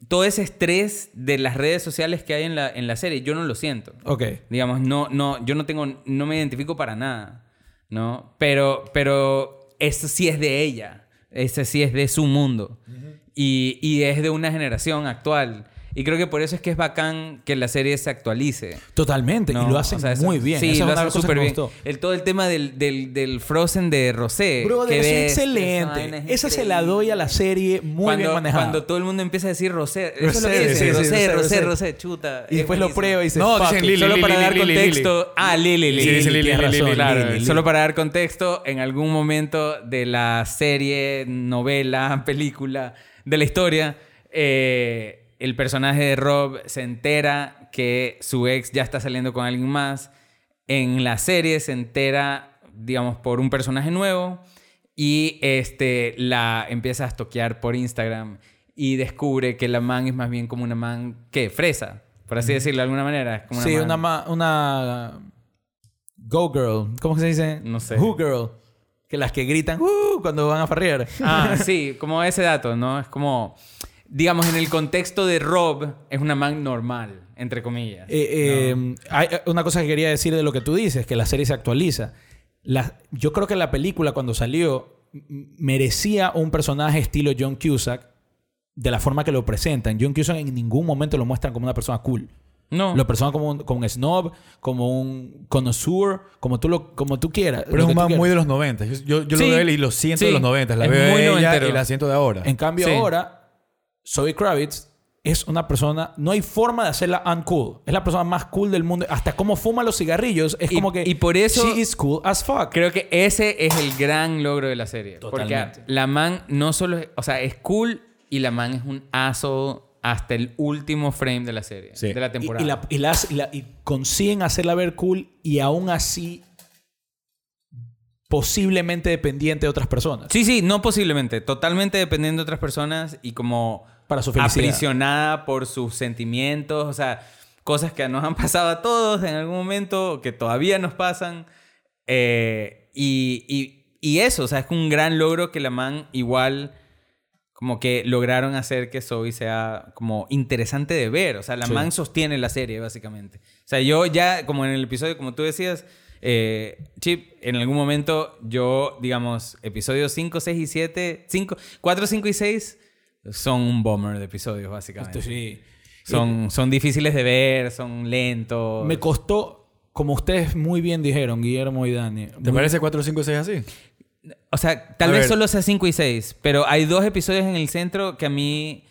todo ese estrés de las redes sociales que hay en la, en la serie, yo no lo siento.
Ok.
Digamos, no, no, yo no tengo, no me identifico para nada, ¿no? Pero, pero eso sí es de ella, ese sí es de su mundo y, y es de una generación actual. Y creo que por eso es que es bacán que la serie se actualice.
Totalmente.
¿no?
y lo hacen
O sea, eso-
muy bien.
Sí,
Esa es
lo hacen súper bien. El, todo el tema del, del, del Frozen de Rosé.
Brother,
que
es
ves,
excelente.
es
Esa se la doy a la serie muy
cuando,
bien manejada.
Cuando todo el mundo empieza a decir Rosé. Eso es lo
Rosé,
que dice.
sí, sí,
Rosé,
Rosé,
Rosé,
Rosé.
Rosé, chuta.
y
es
después lo prueba y dice,
No,
"Fuck
dicen
it".
Lili,
Solo para dar contexto. Ah, Lili, Lili. Claro,
Lili, Lili.
solo para dar contexto, en algún momento de la serie, novela, película de la historia, eh, el personaje de Rob se entera que su ex ya está saliendo con alguien más. En la serie se entera, digamos, por un personaje nuevo y este, la empieza a estoquear por Instagram y descubre que la man es más bien como una man que fresa, por así decirlo de alguna manera. Como
sí,
man-
una, ma- una Go Girl. ¿Cómo que se dice?
No sé.
Who Girl. Que las que gritan "Uh", cuando van a farrear.
Ah, *laughs* sí, como ese dato, ¿no? Es como, digamos, en el contexto de Rob, es una man normal, entre comillas.
Eh, eh, hay una cosa que quería decir de lo que tú dices, que la serie se actualiza. La- yo creo que la película cuando salió merecía un personaje estilo John Cusack de la forma que lo presentan. John Cusack en ningún momento lo muestran como una persona cool.
no.
Lo presentan como un, como un snob, como un connoisseur, como tú, lo, como tú quieras.
Pero es un man muy de los 90. Yo, yo,
Sí.
lo veo y lo siento
Sí.
de los 90. La
Es
veo
muy
ella y la siento de ahora.
En cambio,
Sí.
ahora, Zoe Kravitz es una persona. No hay forma de hacerla uncool. Es la persona más cool del mundo. Hasta cómo fuma los cigarrillos. Es
Y-
como que.
y por eso-
She is cool as fuck.
Creo que ese es el gran logro de la serie.
Totalmente.
Porque la man no solo es, o sea, es cool y la man es un aso hasta el último frame de la serie,
Sí.
de la temporada.
y la- y la y la- y consiguen hacerla ver cool y aún así posiblemente dependiente de otras personas.
Sí, sí, no posiblemente. Totalmente dependiendo de otras personas y como
Para su felicidad.
aprisionada por sus sentimientos. O sea, cosas que nos han *laughs* pasado a todos en algún momento, que todavía nos pasan. Eh, y, y- y eso, o sea, es un gran logro que la man igual como que lograron hacer que Zoe sea como interesante de ver. O sea, la
Sí.
man sostiene la serie, básicamente. O sea, yo ya, como en el episodio, como tú decías, eh, Chip, en algún momento yo, digamos, episodios 5, 6 y 7, 5, 4, 5 y 6 son un bomber de episodios, básicamente.
Esto sí.
Son, son difíciles de ver, son lentos.
Me costó, como ustedes muy bien dijeron, Guillermo y Dani.
¿Te parece 4, 5, 6 así?
O sea, tal
A
vez
ver.
solo sea 5 y 6, pero hay dos episodios en el centro que a mí,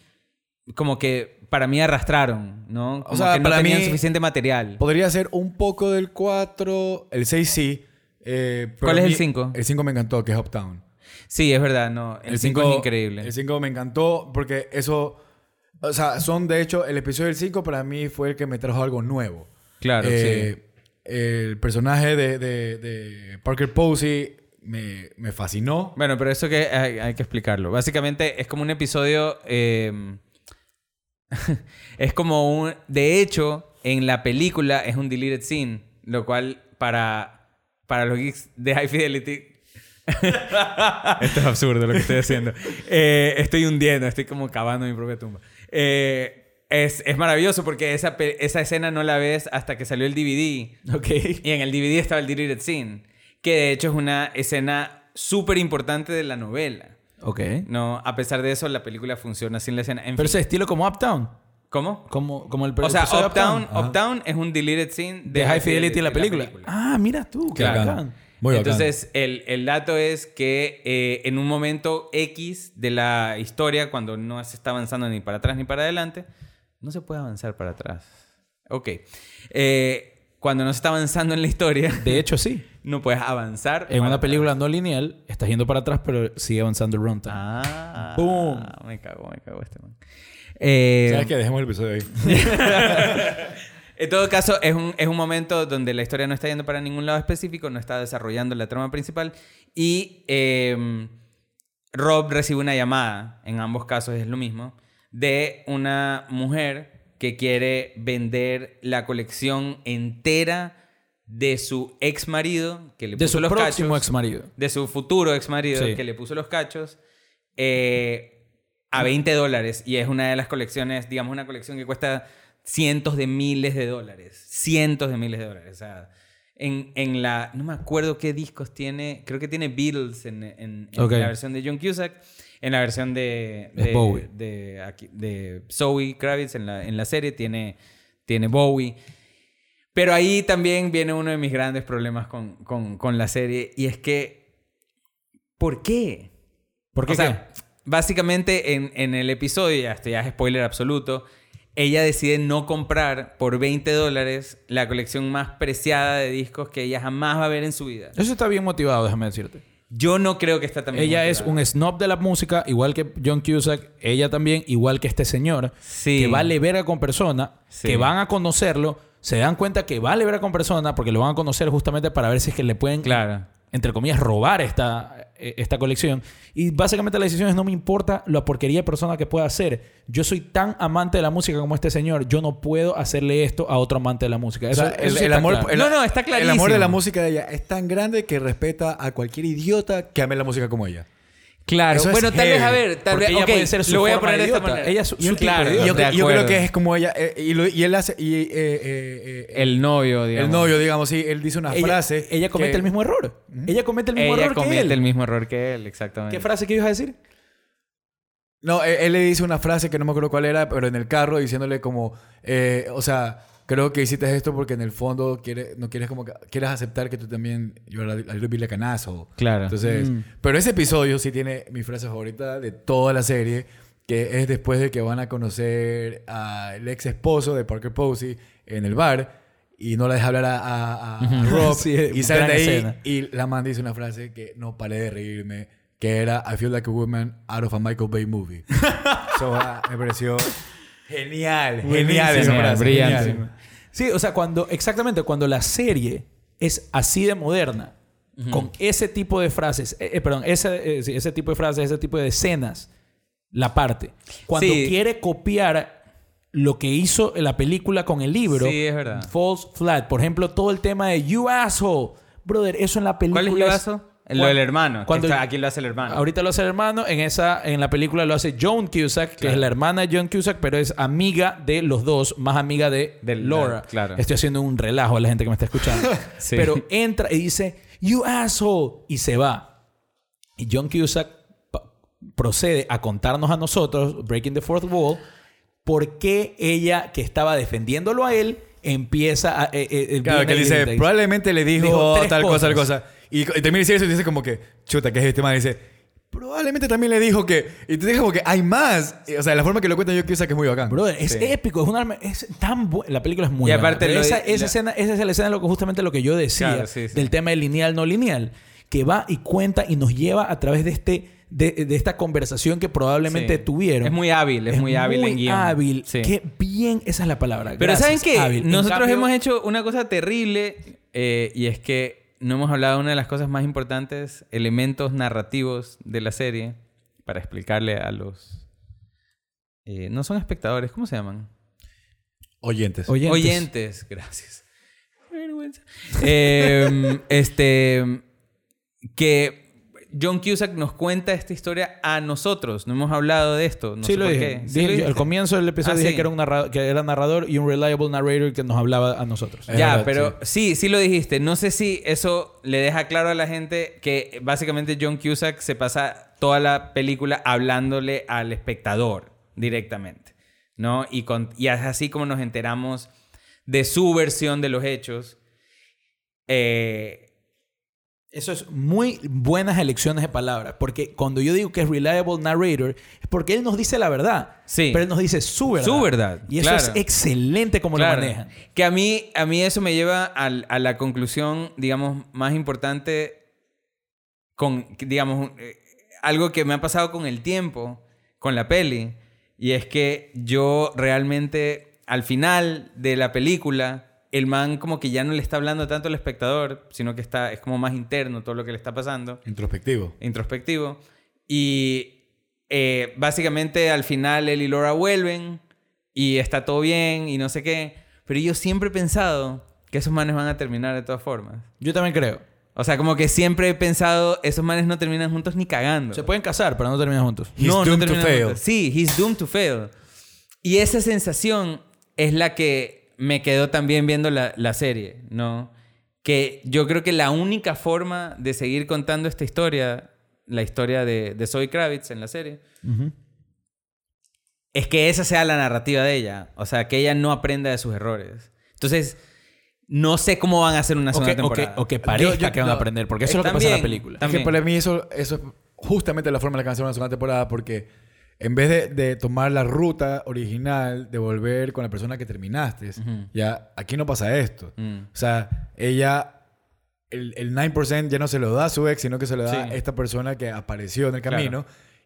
como que para mí arrastraron, ¿no? Como
sea,
que no
para
tenían
mí-
suficiente material.
Podría ser un poco del 4, el 6 sí. eh, pero
¿Cuál es el
mí-
cinco?
El 5 me encantó, que es Uptown.
Sí, es verdad, no. El 5 es increíble.
El 5 me encantó porque eso... O sea, son de hecho, el episodio del 5 para mí fue el que me trajo algo nuevo.
Claro,
Eh, El personaje de, de- de Parker Posey me, me fascinó.
Bueno, pero eso que hay, hay que explicarlo. Básicamente es como un episodio. eh, *laughs* es como un. De hecho, en la película es un deleted scene. Lo cual, para para los geeks de High Fidelity. *laughs* Esto es absurdo lo que estoy haciendo. Eh, estoy hundiendo, estoy como cavando mi propia tumba. Eh, es, es maravilloso porque esa, esa escena no la ves hasta que salió el DVD.
Ok.
Y en el DVD estaba el deleted scene, que de hecho es una escena súper importante de la novela.
Ok.
No, a pesar de eso, la película funciona sin la escena. En
Pero ese estilo como Uptown.
¿Cómo?
Como, como el
O sea,
de
Uptown. Uptown es un deleted scene
de High Fidelity en la película. Ah, mira tú, qué
Claro.
bacán.
Muy.
Entonces, el, el dato es que eh, en un momento X de la historia, cuando no se está avanzando ni para atrás ni para adelante, no se puede avanzar para atrás. Ok. Eh, cuando no se está avanzando en la historia,
De hecho, sí. *laughs*
no puedes avanzar.
En una
atrás.
película no lineal, estás yendo para atrás, pero sigue avanzando el runtime.
Ah.
Boom.
Me cago, me cago este man. Eh,
¿Sabes qué? Dejemos el episodio ahí. *laughs* *laughs*
En todo caso, es un, es un momento donde la historia no está yendo para ningún lado específico, no está desarrollando la trama principal. Y eh, Rob recibe una llamada, en ambos casos es lo mismo, de una mujer que quiere vender la colección entera de su ex marido, que le
de
puso
su
los
próximo
cachos,
ex marido.
de su futuro ex marido,
Sí.
que le puso los cachos, eh, a 20 dólares. Y es una de las colecciones, digamos, una colección que cuesta cientos de miles de dólares. Cientos de miles de dólares. O sea, en, en la... No me acuerdo qué discos tiene. Creo que tiene Beatles en, en- en la versión de John Cusack. En la versión de... De
Bowie.
De, aquí- de Zoe Kravitz en la, en la serie tiene, tiene Bowie. Pero ahí también viene uno de mis grandes problemas con, con, con la serie. Y es que... ¿Por qué?
¿Por qué
O sea, básicamente en, en el episodio, ya, esto ya es spoiler absoluto, ella decide no comprar por 20 dólares la colección más preciada de discos que ella jamás va a ver en su vida.
Eso está bien motivado, déjame decirte.
Yo no creo que está también.
Ella es un snob de la música, igual que John Cusack. Ella también, igual que este señor.
Sí.
Que vale verga con persona.
Sí.
Que van a conocerlo. Se dan cuenta que vale verga con persona porque lo van a conocer justamente para ver si es que le pueden,
Claro.
entre comillas, robar esta, esta colección. Y básicamente la decisión es no me importa la porquería de persona que pueda hacer. Yo soy tan amante de la música como este señor. Yo no puedo hacerle esto a otro amante de la música.
O
Eso,
sea,
eso
el,
sí
el
está
amor,
claro.
el-
No, no, está
El amor de
clarísimo.
la música de ella es tan grande que respeta a cualquier idiota que ame la música como ella.
Claro.
Eso
bueno, tal vez, a ver, tal vez.
ella
ok,
puede ser su
lo voy a poner de esta manera.
Ella es su- su tipo
claro,
yo, creo que es como ella. eh, y, lo- y él hace. Y, eh, eh, eh,
El novio, digamos.
el novio, digamos, sí, él dice una
ella,
frase.
ella comete
que-
el mismo error. Ella comete el mismo
Ella
error que
comete
él.
el mismo error que él, exactamente.
¿Qué frase que ibas a decir?
No, él, él le dice una frase que no me acuerdo cuál era, pero en el carro diciéndole como, eh, o sea, creo que hiciste esto porque en el fondo quieres, no quieres como que, quieres aceptar que tú también, you're a, a little bit asshole.
Claro.
Entonces,
Mm.
pero ese episodio sí tiene mi frase favorita de toda la serie, que es después de que van a conocer al ex esposo de Parker Posey en el bar y no la deja hablar a, a- a- a Rob *laughs*
Sí,
y salen de ahí
escena.
y la man dice una frase que no paré de reírme, que era I feel like a woman out of a Michael Bay movie. *laughs* Eso ah, me pareció genial, genial esa
Genial,
frase,
brillante.
genial.
Sí, o sea, cuando, exactamente, cuando la serie es así de moderna, con ese tipo de frases, eh, eh, perdón, ese, eh, ese tipo de frases, ese tipo de escenas, la parte. Cuando
Sí.
quiere copiar lo que hizo la película con el libro,
Sí, es verdad.
False Flat, por ejemplo, todo el tema de You Asshole, brother, eso en la película.
¿Cuál es el vaso? Lo del hermano.
cuando-
Cuando aquí lo hace el hermano.
Ahorita lo hace el hermano, en esa en la película lo hace Joan Cusack, que es la hermana de John Cusack, pero es amiga de los dos, más amiga de,
De
Laura.
claro.
Estoy haciendo un relajo a la gente que me está escuchando. *laughs*
Sí.
Pero entra y dice, "You asshole" y se va. Y John Cusack procede a contarnos a nosotros, Breaking the Fourth Wall, por qué ella que estaba defendiéndolo a él empieza a eh, eh,
Claro,
viene
que dice, probablemente le dijo, tal cosa, tal cosa. Y, y termina diciendo eso y dice como que, chuta, que es este man. Dice, probablemente también le dijo que... Y te dice como que hay más. Y, o sea, la forma que lo cuenta yo quiero que es muy bacán.
Brother, es
Sí.
épico, es, una, arma- es tan buena. La película es muy
Y
buena.
aparte lo-
esa, esa
la-
escena, esa es la escena de lo que justamente lo que yo decía
Claro, sí, sí.
del tema de lineal no lineal, que va y cuenta y nos lleva a través de este de, de esta conversación que probablemente
Sí.
tuvieron.
Es muy hábil, es, muy hábil en guion.
hábil.
Sí.
Qué bien, esa es la palabra.
Pero
Gracias,
¿saben qué?
hábil.
Nosotros
cambio-
hemos hecho una cosa terrible eh, y es que no hemos hablado de una de las cosas más importantes, elementos narrativos de la serie, para explicarle a los... eh, no son espectadores, ¿cómo se llaman?
Oyentes.
Oyentes.
Oyentes, gracias. vergüenza. Eh, *laughs* este. Que John Cusack nos cuenta esta historia a nosotros. No hemos hablado de esto. No
sí,
sé
lo
por
dije.
qué.
Dije-
Sí lo
Al comienzo del episodio
Ah,
dije
sí.
que era, un narra- que era narrador y un reliable narrator que nos hablaba a nosotros.
Es
Ya,
verdad,
pero sí. sí, lo dijiste. No sé si eso le deja claro a la gente que básicamente John Cusack se pasa toda la película hablándole al espectador directamente, ¿no? Y, con, y es así como nos enteramos de su versión de los hechos. Eh,
Eso es muy buenas elecciones de palabras. Porque cuando yo digo que es reliable narrator, es porque él nos dice la verdad.
Sí.
Pero él nos dice su verdad.
Su verdad,
Y eso
claro.
es excelente como
Claro.
lo manejan.
Que a mí, a mí eso me lleva al- a la conclusión, digamos, más importante con, digamos, eh, algo que me ha pasado con el tiempo, con la peli, y es que yo realmente, al final de la película, el man como que ya no le está hablando tanto al espectador, sino que está, es como más interno todo lo que le está pasando
Introspectivo.
introspectivo. Y eh, básicamente al final él y Laura vuelven y está todo bien y no sé qué. Pero yo siempre he pensado que esos manes van a terminar de todas formas.
Yo también creo.
O sea, como que siempre he pensado, esos manes no terminan juntos ni cagando.
Se pueden casar, pero no terminan juntos.
He's doomed to
terminan
fail.
juntos. Sí, he's doomed to fail. Y esa sensación es la que me quedó también viendo la, la serie, ¿no? Que yo creo que la única forma de seguir contando esta historia, la historia de, de Zoe Kravitz en la serie, es que esa sea la narrativa de ella. O sea, que ella no aprenda de sus errores. Entonces, no sé cómo van a hacer una segunda temporada.
o que parezca
Yo- yo-
que van a aprender. Porque eso es lo que pasa en la
también.
película.
Es que
También.
para mí eso, eso es justamente la forma en la que van a hacer una segunda temporada porque en vez de, de tomar la ruta original de volver con la persona que terminaste, ya aquí no pasa esto.
Mm.
O sea, ella, el, el 9% ya no se lo da a su ex, sino que se lo da
Sí.
a esta persona que apareció en el
Claro.
camino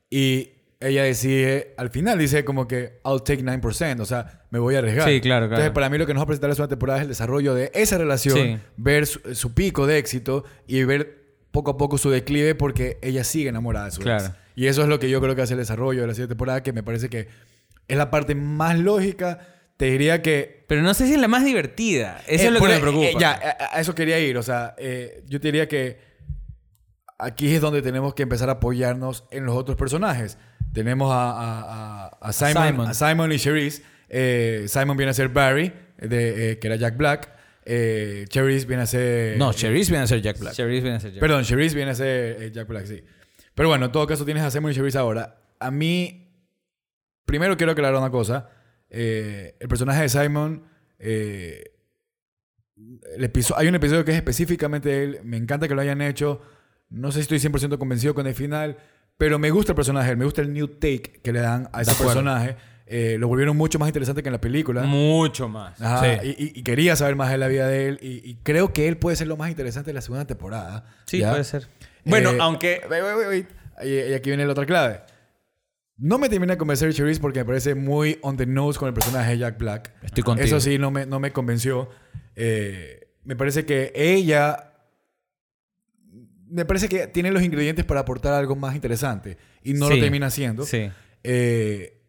y ella decide, al final dice como que I'll take 9%, o sea, me voy a arriesgar.
Sí, claro, claro.
Entonces, para mí lo que nos va a presentar la segunda temporada es el desarrollo de esa relación,
Sí.
ver su, su pico de éxito y ver poco a poco su declive porque ella sigue enamorada de su
Claro.
ex. Y eso es lo que yo creo que hace el desarrollo de la siguiente temporada, que me parece que es la parte más lógica. Te diría que...
Pero no sé si es la más divertida. Eso
eh,
es lo
por-
que me
eh,
preocupa.
eh, ya, a, a eso quería ir. O sea, eh, yo te diría que aquí es donde tenemos que empezar a apoyarnos en los otros personajes. Tenemos a, a- a- a Simon,
Simon.
a Simon y Cherise. Eh, Simon viene a ser Barry, de, eh, que era Jack Black. Eh, Cherise viene a ser...
No, Cherise viene a ser Jack Black.
Cherise viene a ser Jack.
Perdón, Cherise viene a ser eh, Jack Black, sí. Pero bueno, en todo caso tienes a Simon y Cherise ahora. A mí, primero quiero aclarar una cosa. Eh, el personaje de Simon, eh, el hay un episodio que es específicamente de él. Me encanta que lo hayan hecho. No sé si estoy 100% convencido con el final, pero me gusta el personaje. Me gusta el new take que le dan a ese personaje. Eh, lo volvieron mucho más interesante que en la película.
Mucho más.
Ajá,
Sí.
y, y- y quería saber más de la vida de él. Y, y creo que él puede ser lo más interesante de la segunda temporada.
Sí,
¿ya?
puede ser. Bueno,
Eh,
aunque...
wait, wait, wait, wait. Y, y aquí viene la otra clave. No me termina de convencer Cherise porque me parece muy on the nose con el personaje de Jack Black.
Estoy contigo.
Eso sí, no me, no me convenció. Eh, me parece que ella... Me parece que tiene los ingredientes para aportar algo más interesante. Y no
Sí.
lo termina haciendo.
Sí.
Eh,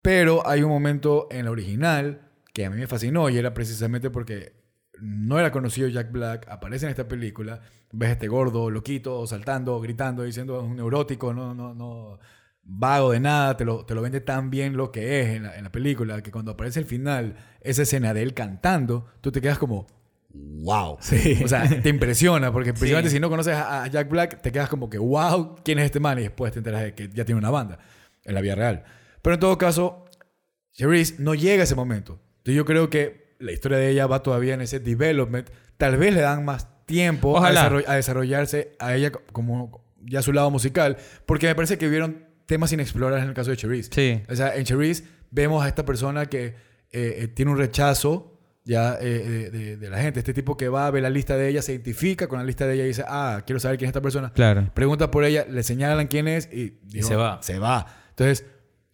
pero hay un momento en la original que a mí me fascinó y era precisamente porque no era conocido Jack Black, aparece en esta película, ves a este gordo, loquito, saltando, gritando, diciendo es un neurótico, no, no, no, vago de nada, te lo, te lo vende tan bien lo que es en la, en la película, que cuando aparece el final, esa escena de él cantando, tú te quedas como, wow. *laughs* O sea, te impresiona, porque precisamente si no conoces a, a Jack Black, te quedas como que, wow, ¿quién es este man? Y después te enteras de que ya tiene una banda en la vida real. Pero en todo caso, Cherise no llega a ese momento. Entonces yo creo que la historia de ella va todavía en ese development. Tal vez le dan más tiempo a,
Ojalá.
desarroll- a desarrollarse a ella como ya su lado musical, porque me parece que vieron temas sin explorar en el caso de Cherise.
Sí.
O sea, en Cherise vemos a esta persona que eh, eh, tiene un rechazo ya eh, de, de- de la gente. Este tipo que va a ver la lista de ella, se identifica con la lista de ella y dice, ah, quiero saber quién es esta persona.
Claro.
Pregunta por ella, le señalan quién es y, dijo,
se va.
Se va. Entonces,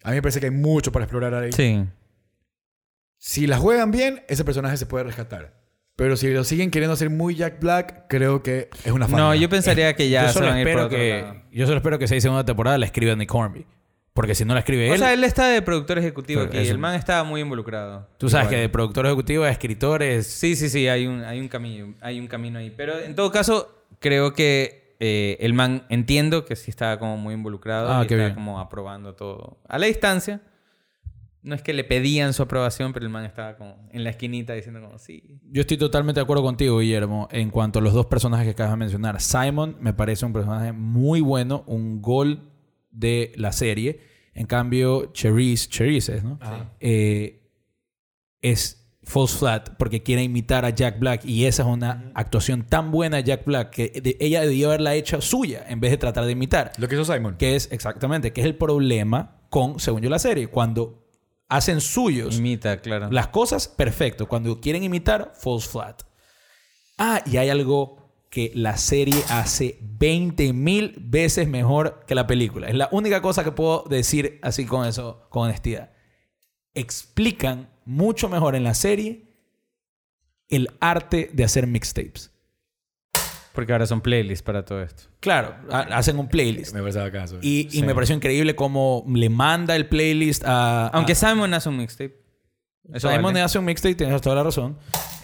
a mí me parece que hay mucho para explorar ahí.
Sí.
Si la juegan bien, ese personaje se puede rescatar. Pero si lo siguen queriendo hacer muy Jack Black, creo que es una falla.
No, yo pensaría que ya
yo,
se van a ir por
espero
otro
que,
lado.
yo solo espero que esa segunda temporada la escriba Nick Hornby. Porque si no la escribe
O
él,
sea, él está de productor ejecutivo
Pero
aquí.
eso-
El man estaba muy involucrado.
tú sabes
Igual.
que de productor ejecutivo a escritores...
Sí, sí, sí, hay un, hay un camino, hay un camino ahí. Pero en todo caso, creo que eh, el man entiendo que sí estaba como muy involucrado
Ah,
y
qué
estaba
bien.
como aprobando todo. A la distancia. No es que le pedían su aprobación, pero el man estaba como en la esquinita diciendo como sí.
Yo estoy totalmente de acuerdo contigo, Guillermo, en cuanto a los dos personajes que acabas de mencionar. Simon me parece un personaje muy bueno, un gol de la serie. En cambio, Cherise, Cherise es, ¿no? Eh, es false flat porque quiere imitar a Jack Black y esa es una actuación tan buena de Jack Black que de- ella debió haberla hecho suya en vez de tratar de imitar.
Lo que hizo Simon.
Que es exactamente, que es el problema con, según yo, la serie. Cuando hacen suyos
Imita, claro.
las cosas, perfecto. Cuando quieren imitar, false flat. Ah, y hay algo que la serie hace 20 mil veces mejor que la película. Es la única cosa que puedo decir así con eso, con honestidad. Explican mucho mejor en la serie el arte de hacer mixtapes.
Porque ahora son playlists para todo esto.
Claro, ha- hacen un playlist.
Me parece acaso.
Y, y
Sí.
me pareció increíble cómo le manda el playlist a...
Aunque
a-
Simon hace un mixtape. Eso
Simon
vale.
hace un mixtape, tienes toda la razón.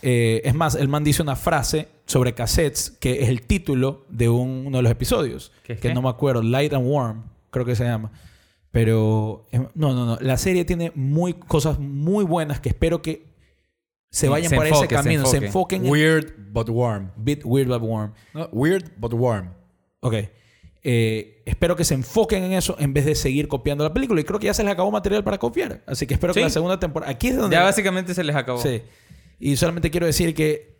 Eh, es más, el man dice una frase sobre cassettes que es el título de un- uno de los episodios.
¿Qué es
que
qué?
no me acuerdo. Light and Warm, creo que se llama. Pero eh, no, no, no. La serie tiene muy, cosas muy buenas que espero que se
Sí,
vayan
se
por
enfoque,
ese
se
camino. Se,
enfoque.
enfoquen en
Weird but warm.
Bit Weird but Warm.
No, weird but warm.
Ok. Eh, espero que se enfoquen en eso en vez de seguir copiando la película. Y creo que ya se les acabó material para copiar. Así que espero que
Sí.
la segunda temporada. Aquí es donde.
Ya básicamente se les acabó.
Sí. Y solamente quiero decir que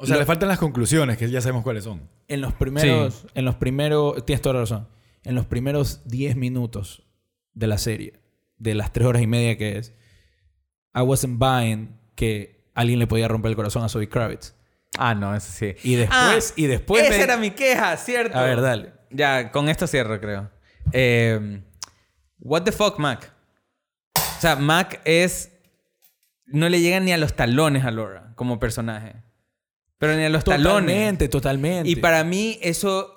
O sea,
Lo-
le faltan las conclusiones, que ya sabemos cuáles son.
en los primeros. En los primeros. Tienes toda la razón. En los primeros 10 minutos de la serie, de las 3 horas y media que es, I wasn't buying que alguien le podía romper el corazón a Zoe Kravitz.
Ah, no, eso sí.
Y después.
Ah,
y después.
Esa
me-
era mi queja, ¿cierto?
A ver, dale.
Ya, con esto cierro, creo. Eh, what the fuck, Mac? O sea, Mac es. No le llega ni a los talones a Laura como personaje. Pero ni a los talones.
Totalmente, totalmente.
Y para mí, eso.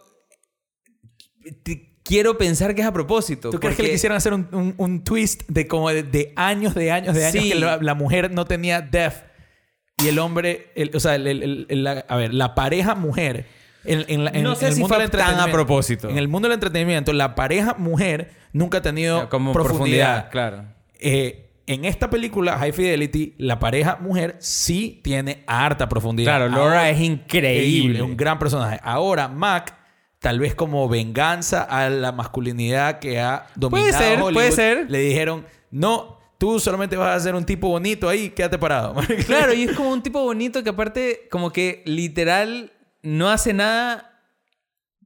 Quiero pensar que es a propósito.
¿Tú crees que le
porque-
quisieran hacer un, un- un twist de como de, de años, de años, de años
Sí.
que la, la mujer no tenía deaf y el hombre, el- o sea, el- el- la- a ver, la pareja mujer en, en la- en-
No
en
sé
el
si
mundo
fue
del
tan a
entretenimiento-
propósito.
En el mundo del entretenimiento, la pareja mujer nunca ha tenido
Como
profundidad.
profundidad, claro.
Eh, en esta película, High Fidelity, la pareja mujer sí tiene harta profundidad.
Claro, Laura
Ahora-
es increíble.
un gran personaje. Ahora, Mac, tal vez como venganza a la masculinidad que ha dominado
Puede ser,
Hollywood,
puede ser.
le dijeron, no, tú solamente vas a ser un tipo bonito ahí, quédate parado. *laughs*
Claro, y es como un tipo bonito que aparte, como que literal no hace nada.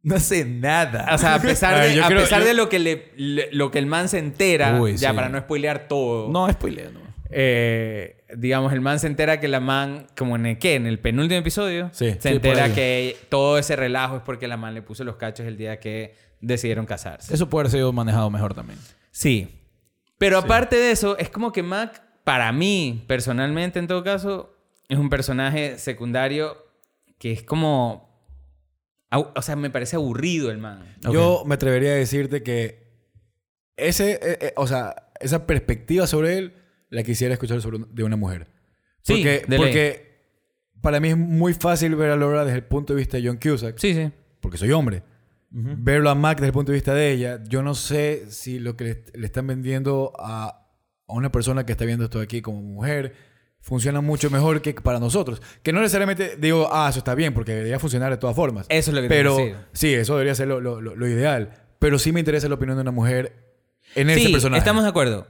no sé nada.
O sea, a pesar,
A ver,
de, a
creo-
pesar
yo-
de lo que, le, le- lo que el man se entera,
Uy,
ya
sí.
para no spoilear todo.
no, spoiler, no.
eh, digamos, el man se entera que la man, como en el qué, en el penúltimo episodio,
Sí,
se
sí,
entera que todo ese relajo es porque la man le puso los cachos el día que decidieron casarse.
Eso puede haber sido manejado mejor también.
Sí. Pero aparte de eso, es como que Mac, para mí, personalmente, en todo caso, es un personaje secundario que es como. O sea, me parece aburrido el man.
Yo me atrevería a decirte que ese, eh, eh, o sea, esa perspectiva sobre él la quisiera escuchar sobre un- de una mujer.
Sí,
Porque,
de ley.
porque para mí es muy fácil ver a Laura desde el punto de vista de John Cusack,
Sí, sí.
porque soy hombre. Verlo a Mac desde el punto de vista de ella, yo no sé si lo que le, le están vendiendo a, a una persona que está viendo esto aquí como mujer funciona mucho mejor que para nosotros. Que no necesariamente digo, ah, eso está bien, porque debería funcionar de todas formas.
Eso es lo que
Pero
decir.
sí, eso debería ser lo, lo- ideal. Pero sí me interesa la opinión de una mujer en ese
Sí,
personaje.
estamos de acuerdo.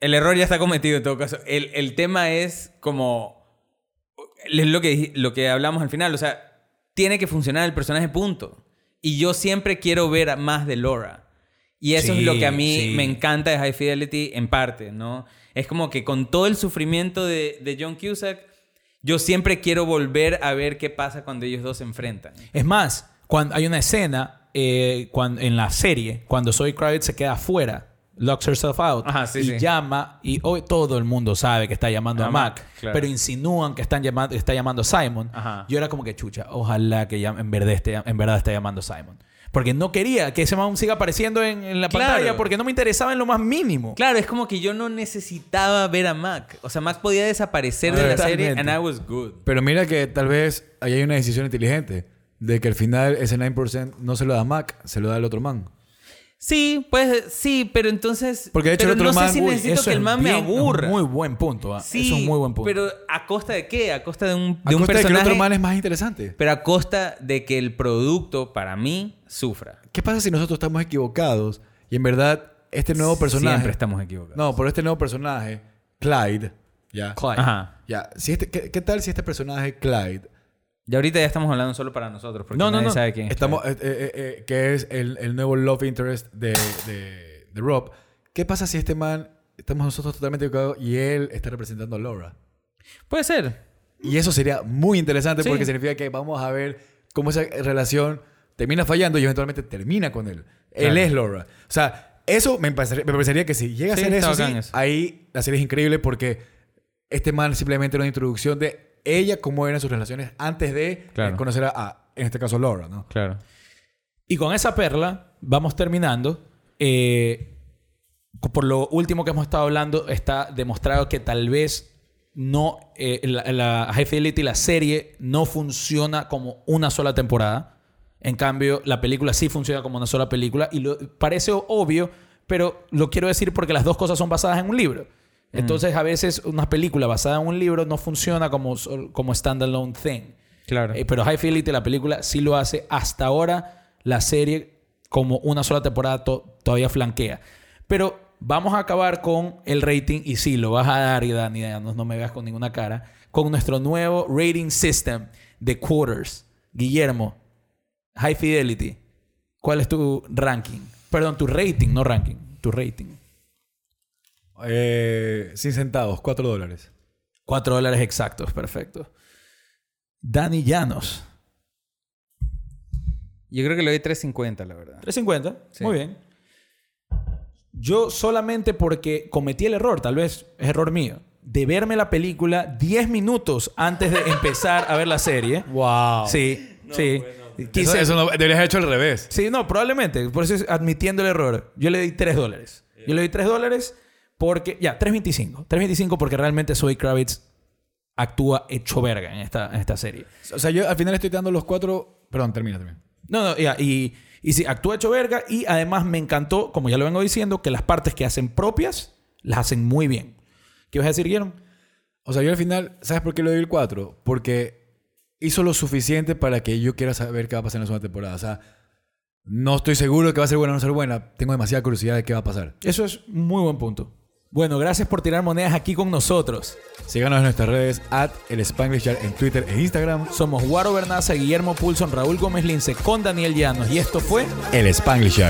El error ya está cometido en todo caso. El, el tema es como... Es lo que, lo que hablamos al final. O sea, tiene que funcionar el personaje, punto. Y yo siempre quiero ver más de Laura. Y eso
Sí,
es lo que a mí
sí.
me encanta de High Fidelity en parte, ¿no? Es como que con todo el sufrimiento de, de John Cusack, yo siempre quiero volver a ver qué pasa cuando ellos dos se enfrentan.
Es más, cuando hay una escena eh, cuando, en la serie, cuando Zoe Kravitz se queda afuera locks herself out
Ajá, sí,
y
sí.
llama y hoy todo el mundo sabe que está llamando a,
A
Mac,
Mac, claro.
pero insinúan que están llamando está llamando a Simon.
Ajá.
Yo era como que chucha, ojalá que en verdad esté en verdad esté llamando a Simon. Porque no quería que ese man siga apareciendo en, en la
Claro.
pantalla porque no me interesaba en lo más mínimo.
Claro, es como que yo no necesitaba ver a Mac. O sea, Mac podía desaparecer de la serie and I was good.
Pero mira que tal vez ahí hay una decisión inteligente. De que al final ese 9% no se lo da a Mac, se lo da al otro man.
Sí, pues sí, pero entonces.
Porque de hecho
pero
el otro
no
man-
sé si
uy,
necesito
Eso
que el
es
man me
bien-
aburra.
Muy buen punto. ah.
sí,
Eso es un muy buen punto.
Pero ¿a costa de qué? A costa de un,
A
de un
costa de que el
personaje.
otro man es más interesante.
Pero a costa de que el producto, para mí, sufra.
¿Qué pasa si nosotros estamos equivocados y en verdad este nuevo personaje...
Siempre estamos equivocados.
No, pero este nuevo personaje, Clyde, ya.
Clyde.
Ajá.
Ya, si este, ¿qué, qué tal si este personaje, Clyde,
Y ahorita ya estamos hablando solo para nosotros. Porque
No,
nadie
no.
sabe quién es.
estamos, eh, eh, eh, eh, que es el, el nuevo love interest de, de, de Rob? ¿Qué pasa si este man, estamos nosotros totalmente equivocados y él está representando a Laura?
Puede ser.
Y eso sería muy interesante
Sí.
porque significa que vamos a ver cómo esa relación termina fallando y eventualmente termina con él. Él
Claro.
es Laura. O sea, eso me parecería, me parecería que si llega a
Sí,
ser eso, sí,
eso.
ahí la serie es increíble porque este man simplemente era una introducción de ella, cómo eran sus relaciones antes de eh,
Claro.
conocer a, a, en este caso, Laura, ¿no?
Claro.
Y con esa perla vamos terminando. Eh, por lo último que hemos estado hablando, está demostrado que tal vez no eh, la, la High Fidelity, la serie, no funciona como una sola temporada. En cambio, la película sí funciona como una sola película. Y lo, parece obvio, pero lo quiero decir porque las dos cosas son basadas en un libro. Entonces, a veces una película basada en un libro no funciona como, como standalone thing.
Claro.
Eh, pero High Fidelity, la película, sí lo hace. Hasta ahora, la serie, como una sola temporada, to- todavía flanquea. Pero vamos a acabar con el rating. Y sí, lo vas a dar, y Dani, no, no me veas con ninguna cara. Con nuestro nuevo rating system de quarters. Guillermo, High Fidelity, ¿cuál es tu ranking? Perdón, tu rating, no ranking. Tu rating.
Eh, sin centavos, 4 dólares.
4 dólares exactos, perfecto. Dani Llanos.
Yo creo que le doy 3.50, la verdad.
350.
Sí.
Muy bien. Yo solamente porque cometí el error, tal vez es error mío, de verme la película 10 minutos antes de empezar a ver la serie. *laughs*
¡Wow!
Sí, sí.
Eso,
Quise-
eso no, deberías haber hecho al revés.
Sí, no, probablemente. Por eso es admitiendo el error. Yo le di 3 dólares. Yo le di 3 dólares porque... Ya, 3.25. 3.25 porque realmente Zoe Kravitz actúa hecho verga en esta, en esta serie.
O sea, yo al final estoy dando los cuatro... Perdón, termina también.
No, no, ya, y, y sí, actúa hecho verga y además me encantó, como ya lo vengo diciendo, que las partes que hacen propias las hacen muy bien. ¿Qué vas a decir, Guillermo?
O sea, yo al final, ¿sabes por qué le doy el 4? Porque hizo lo suficiente para que yo quiera saber qué va a pasar en la segunda temporada. O sea, no estoy seguro de que va a ser buena o no ser buena. Tengo demasiada curiosidad de qué va a pasar.
Eso es muy buen punto. Bueno, gracias por tirar monedas aquí con nosotros.
Síganos en nuestras redes, at el Spanglish en Twitter e Instagram.
Somos Guaro Bernaza, Guillermo Pulson, Raúl Gómez Lince con Daniel Llanos y esto fue
El Spanglish.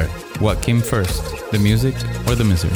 What came first? The music or the misery?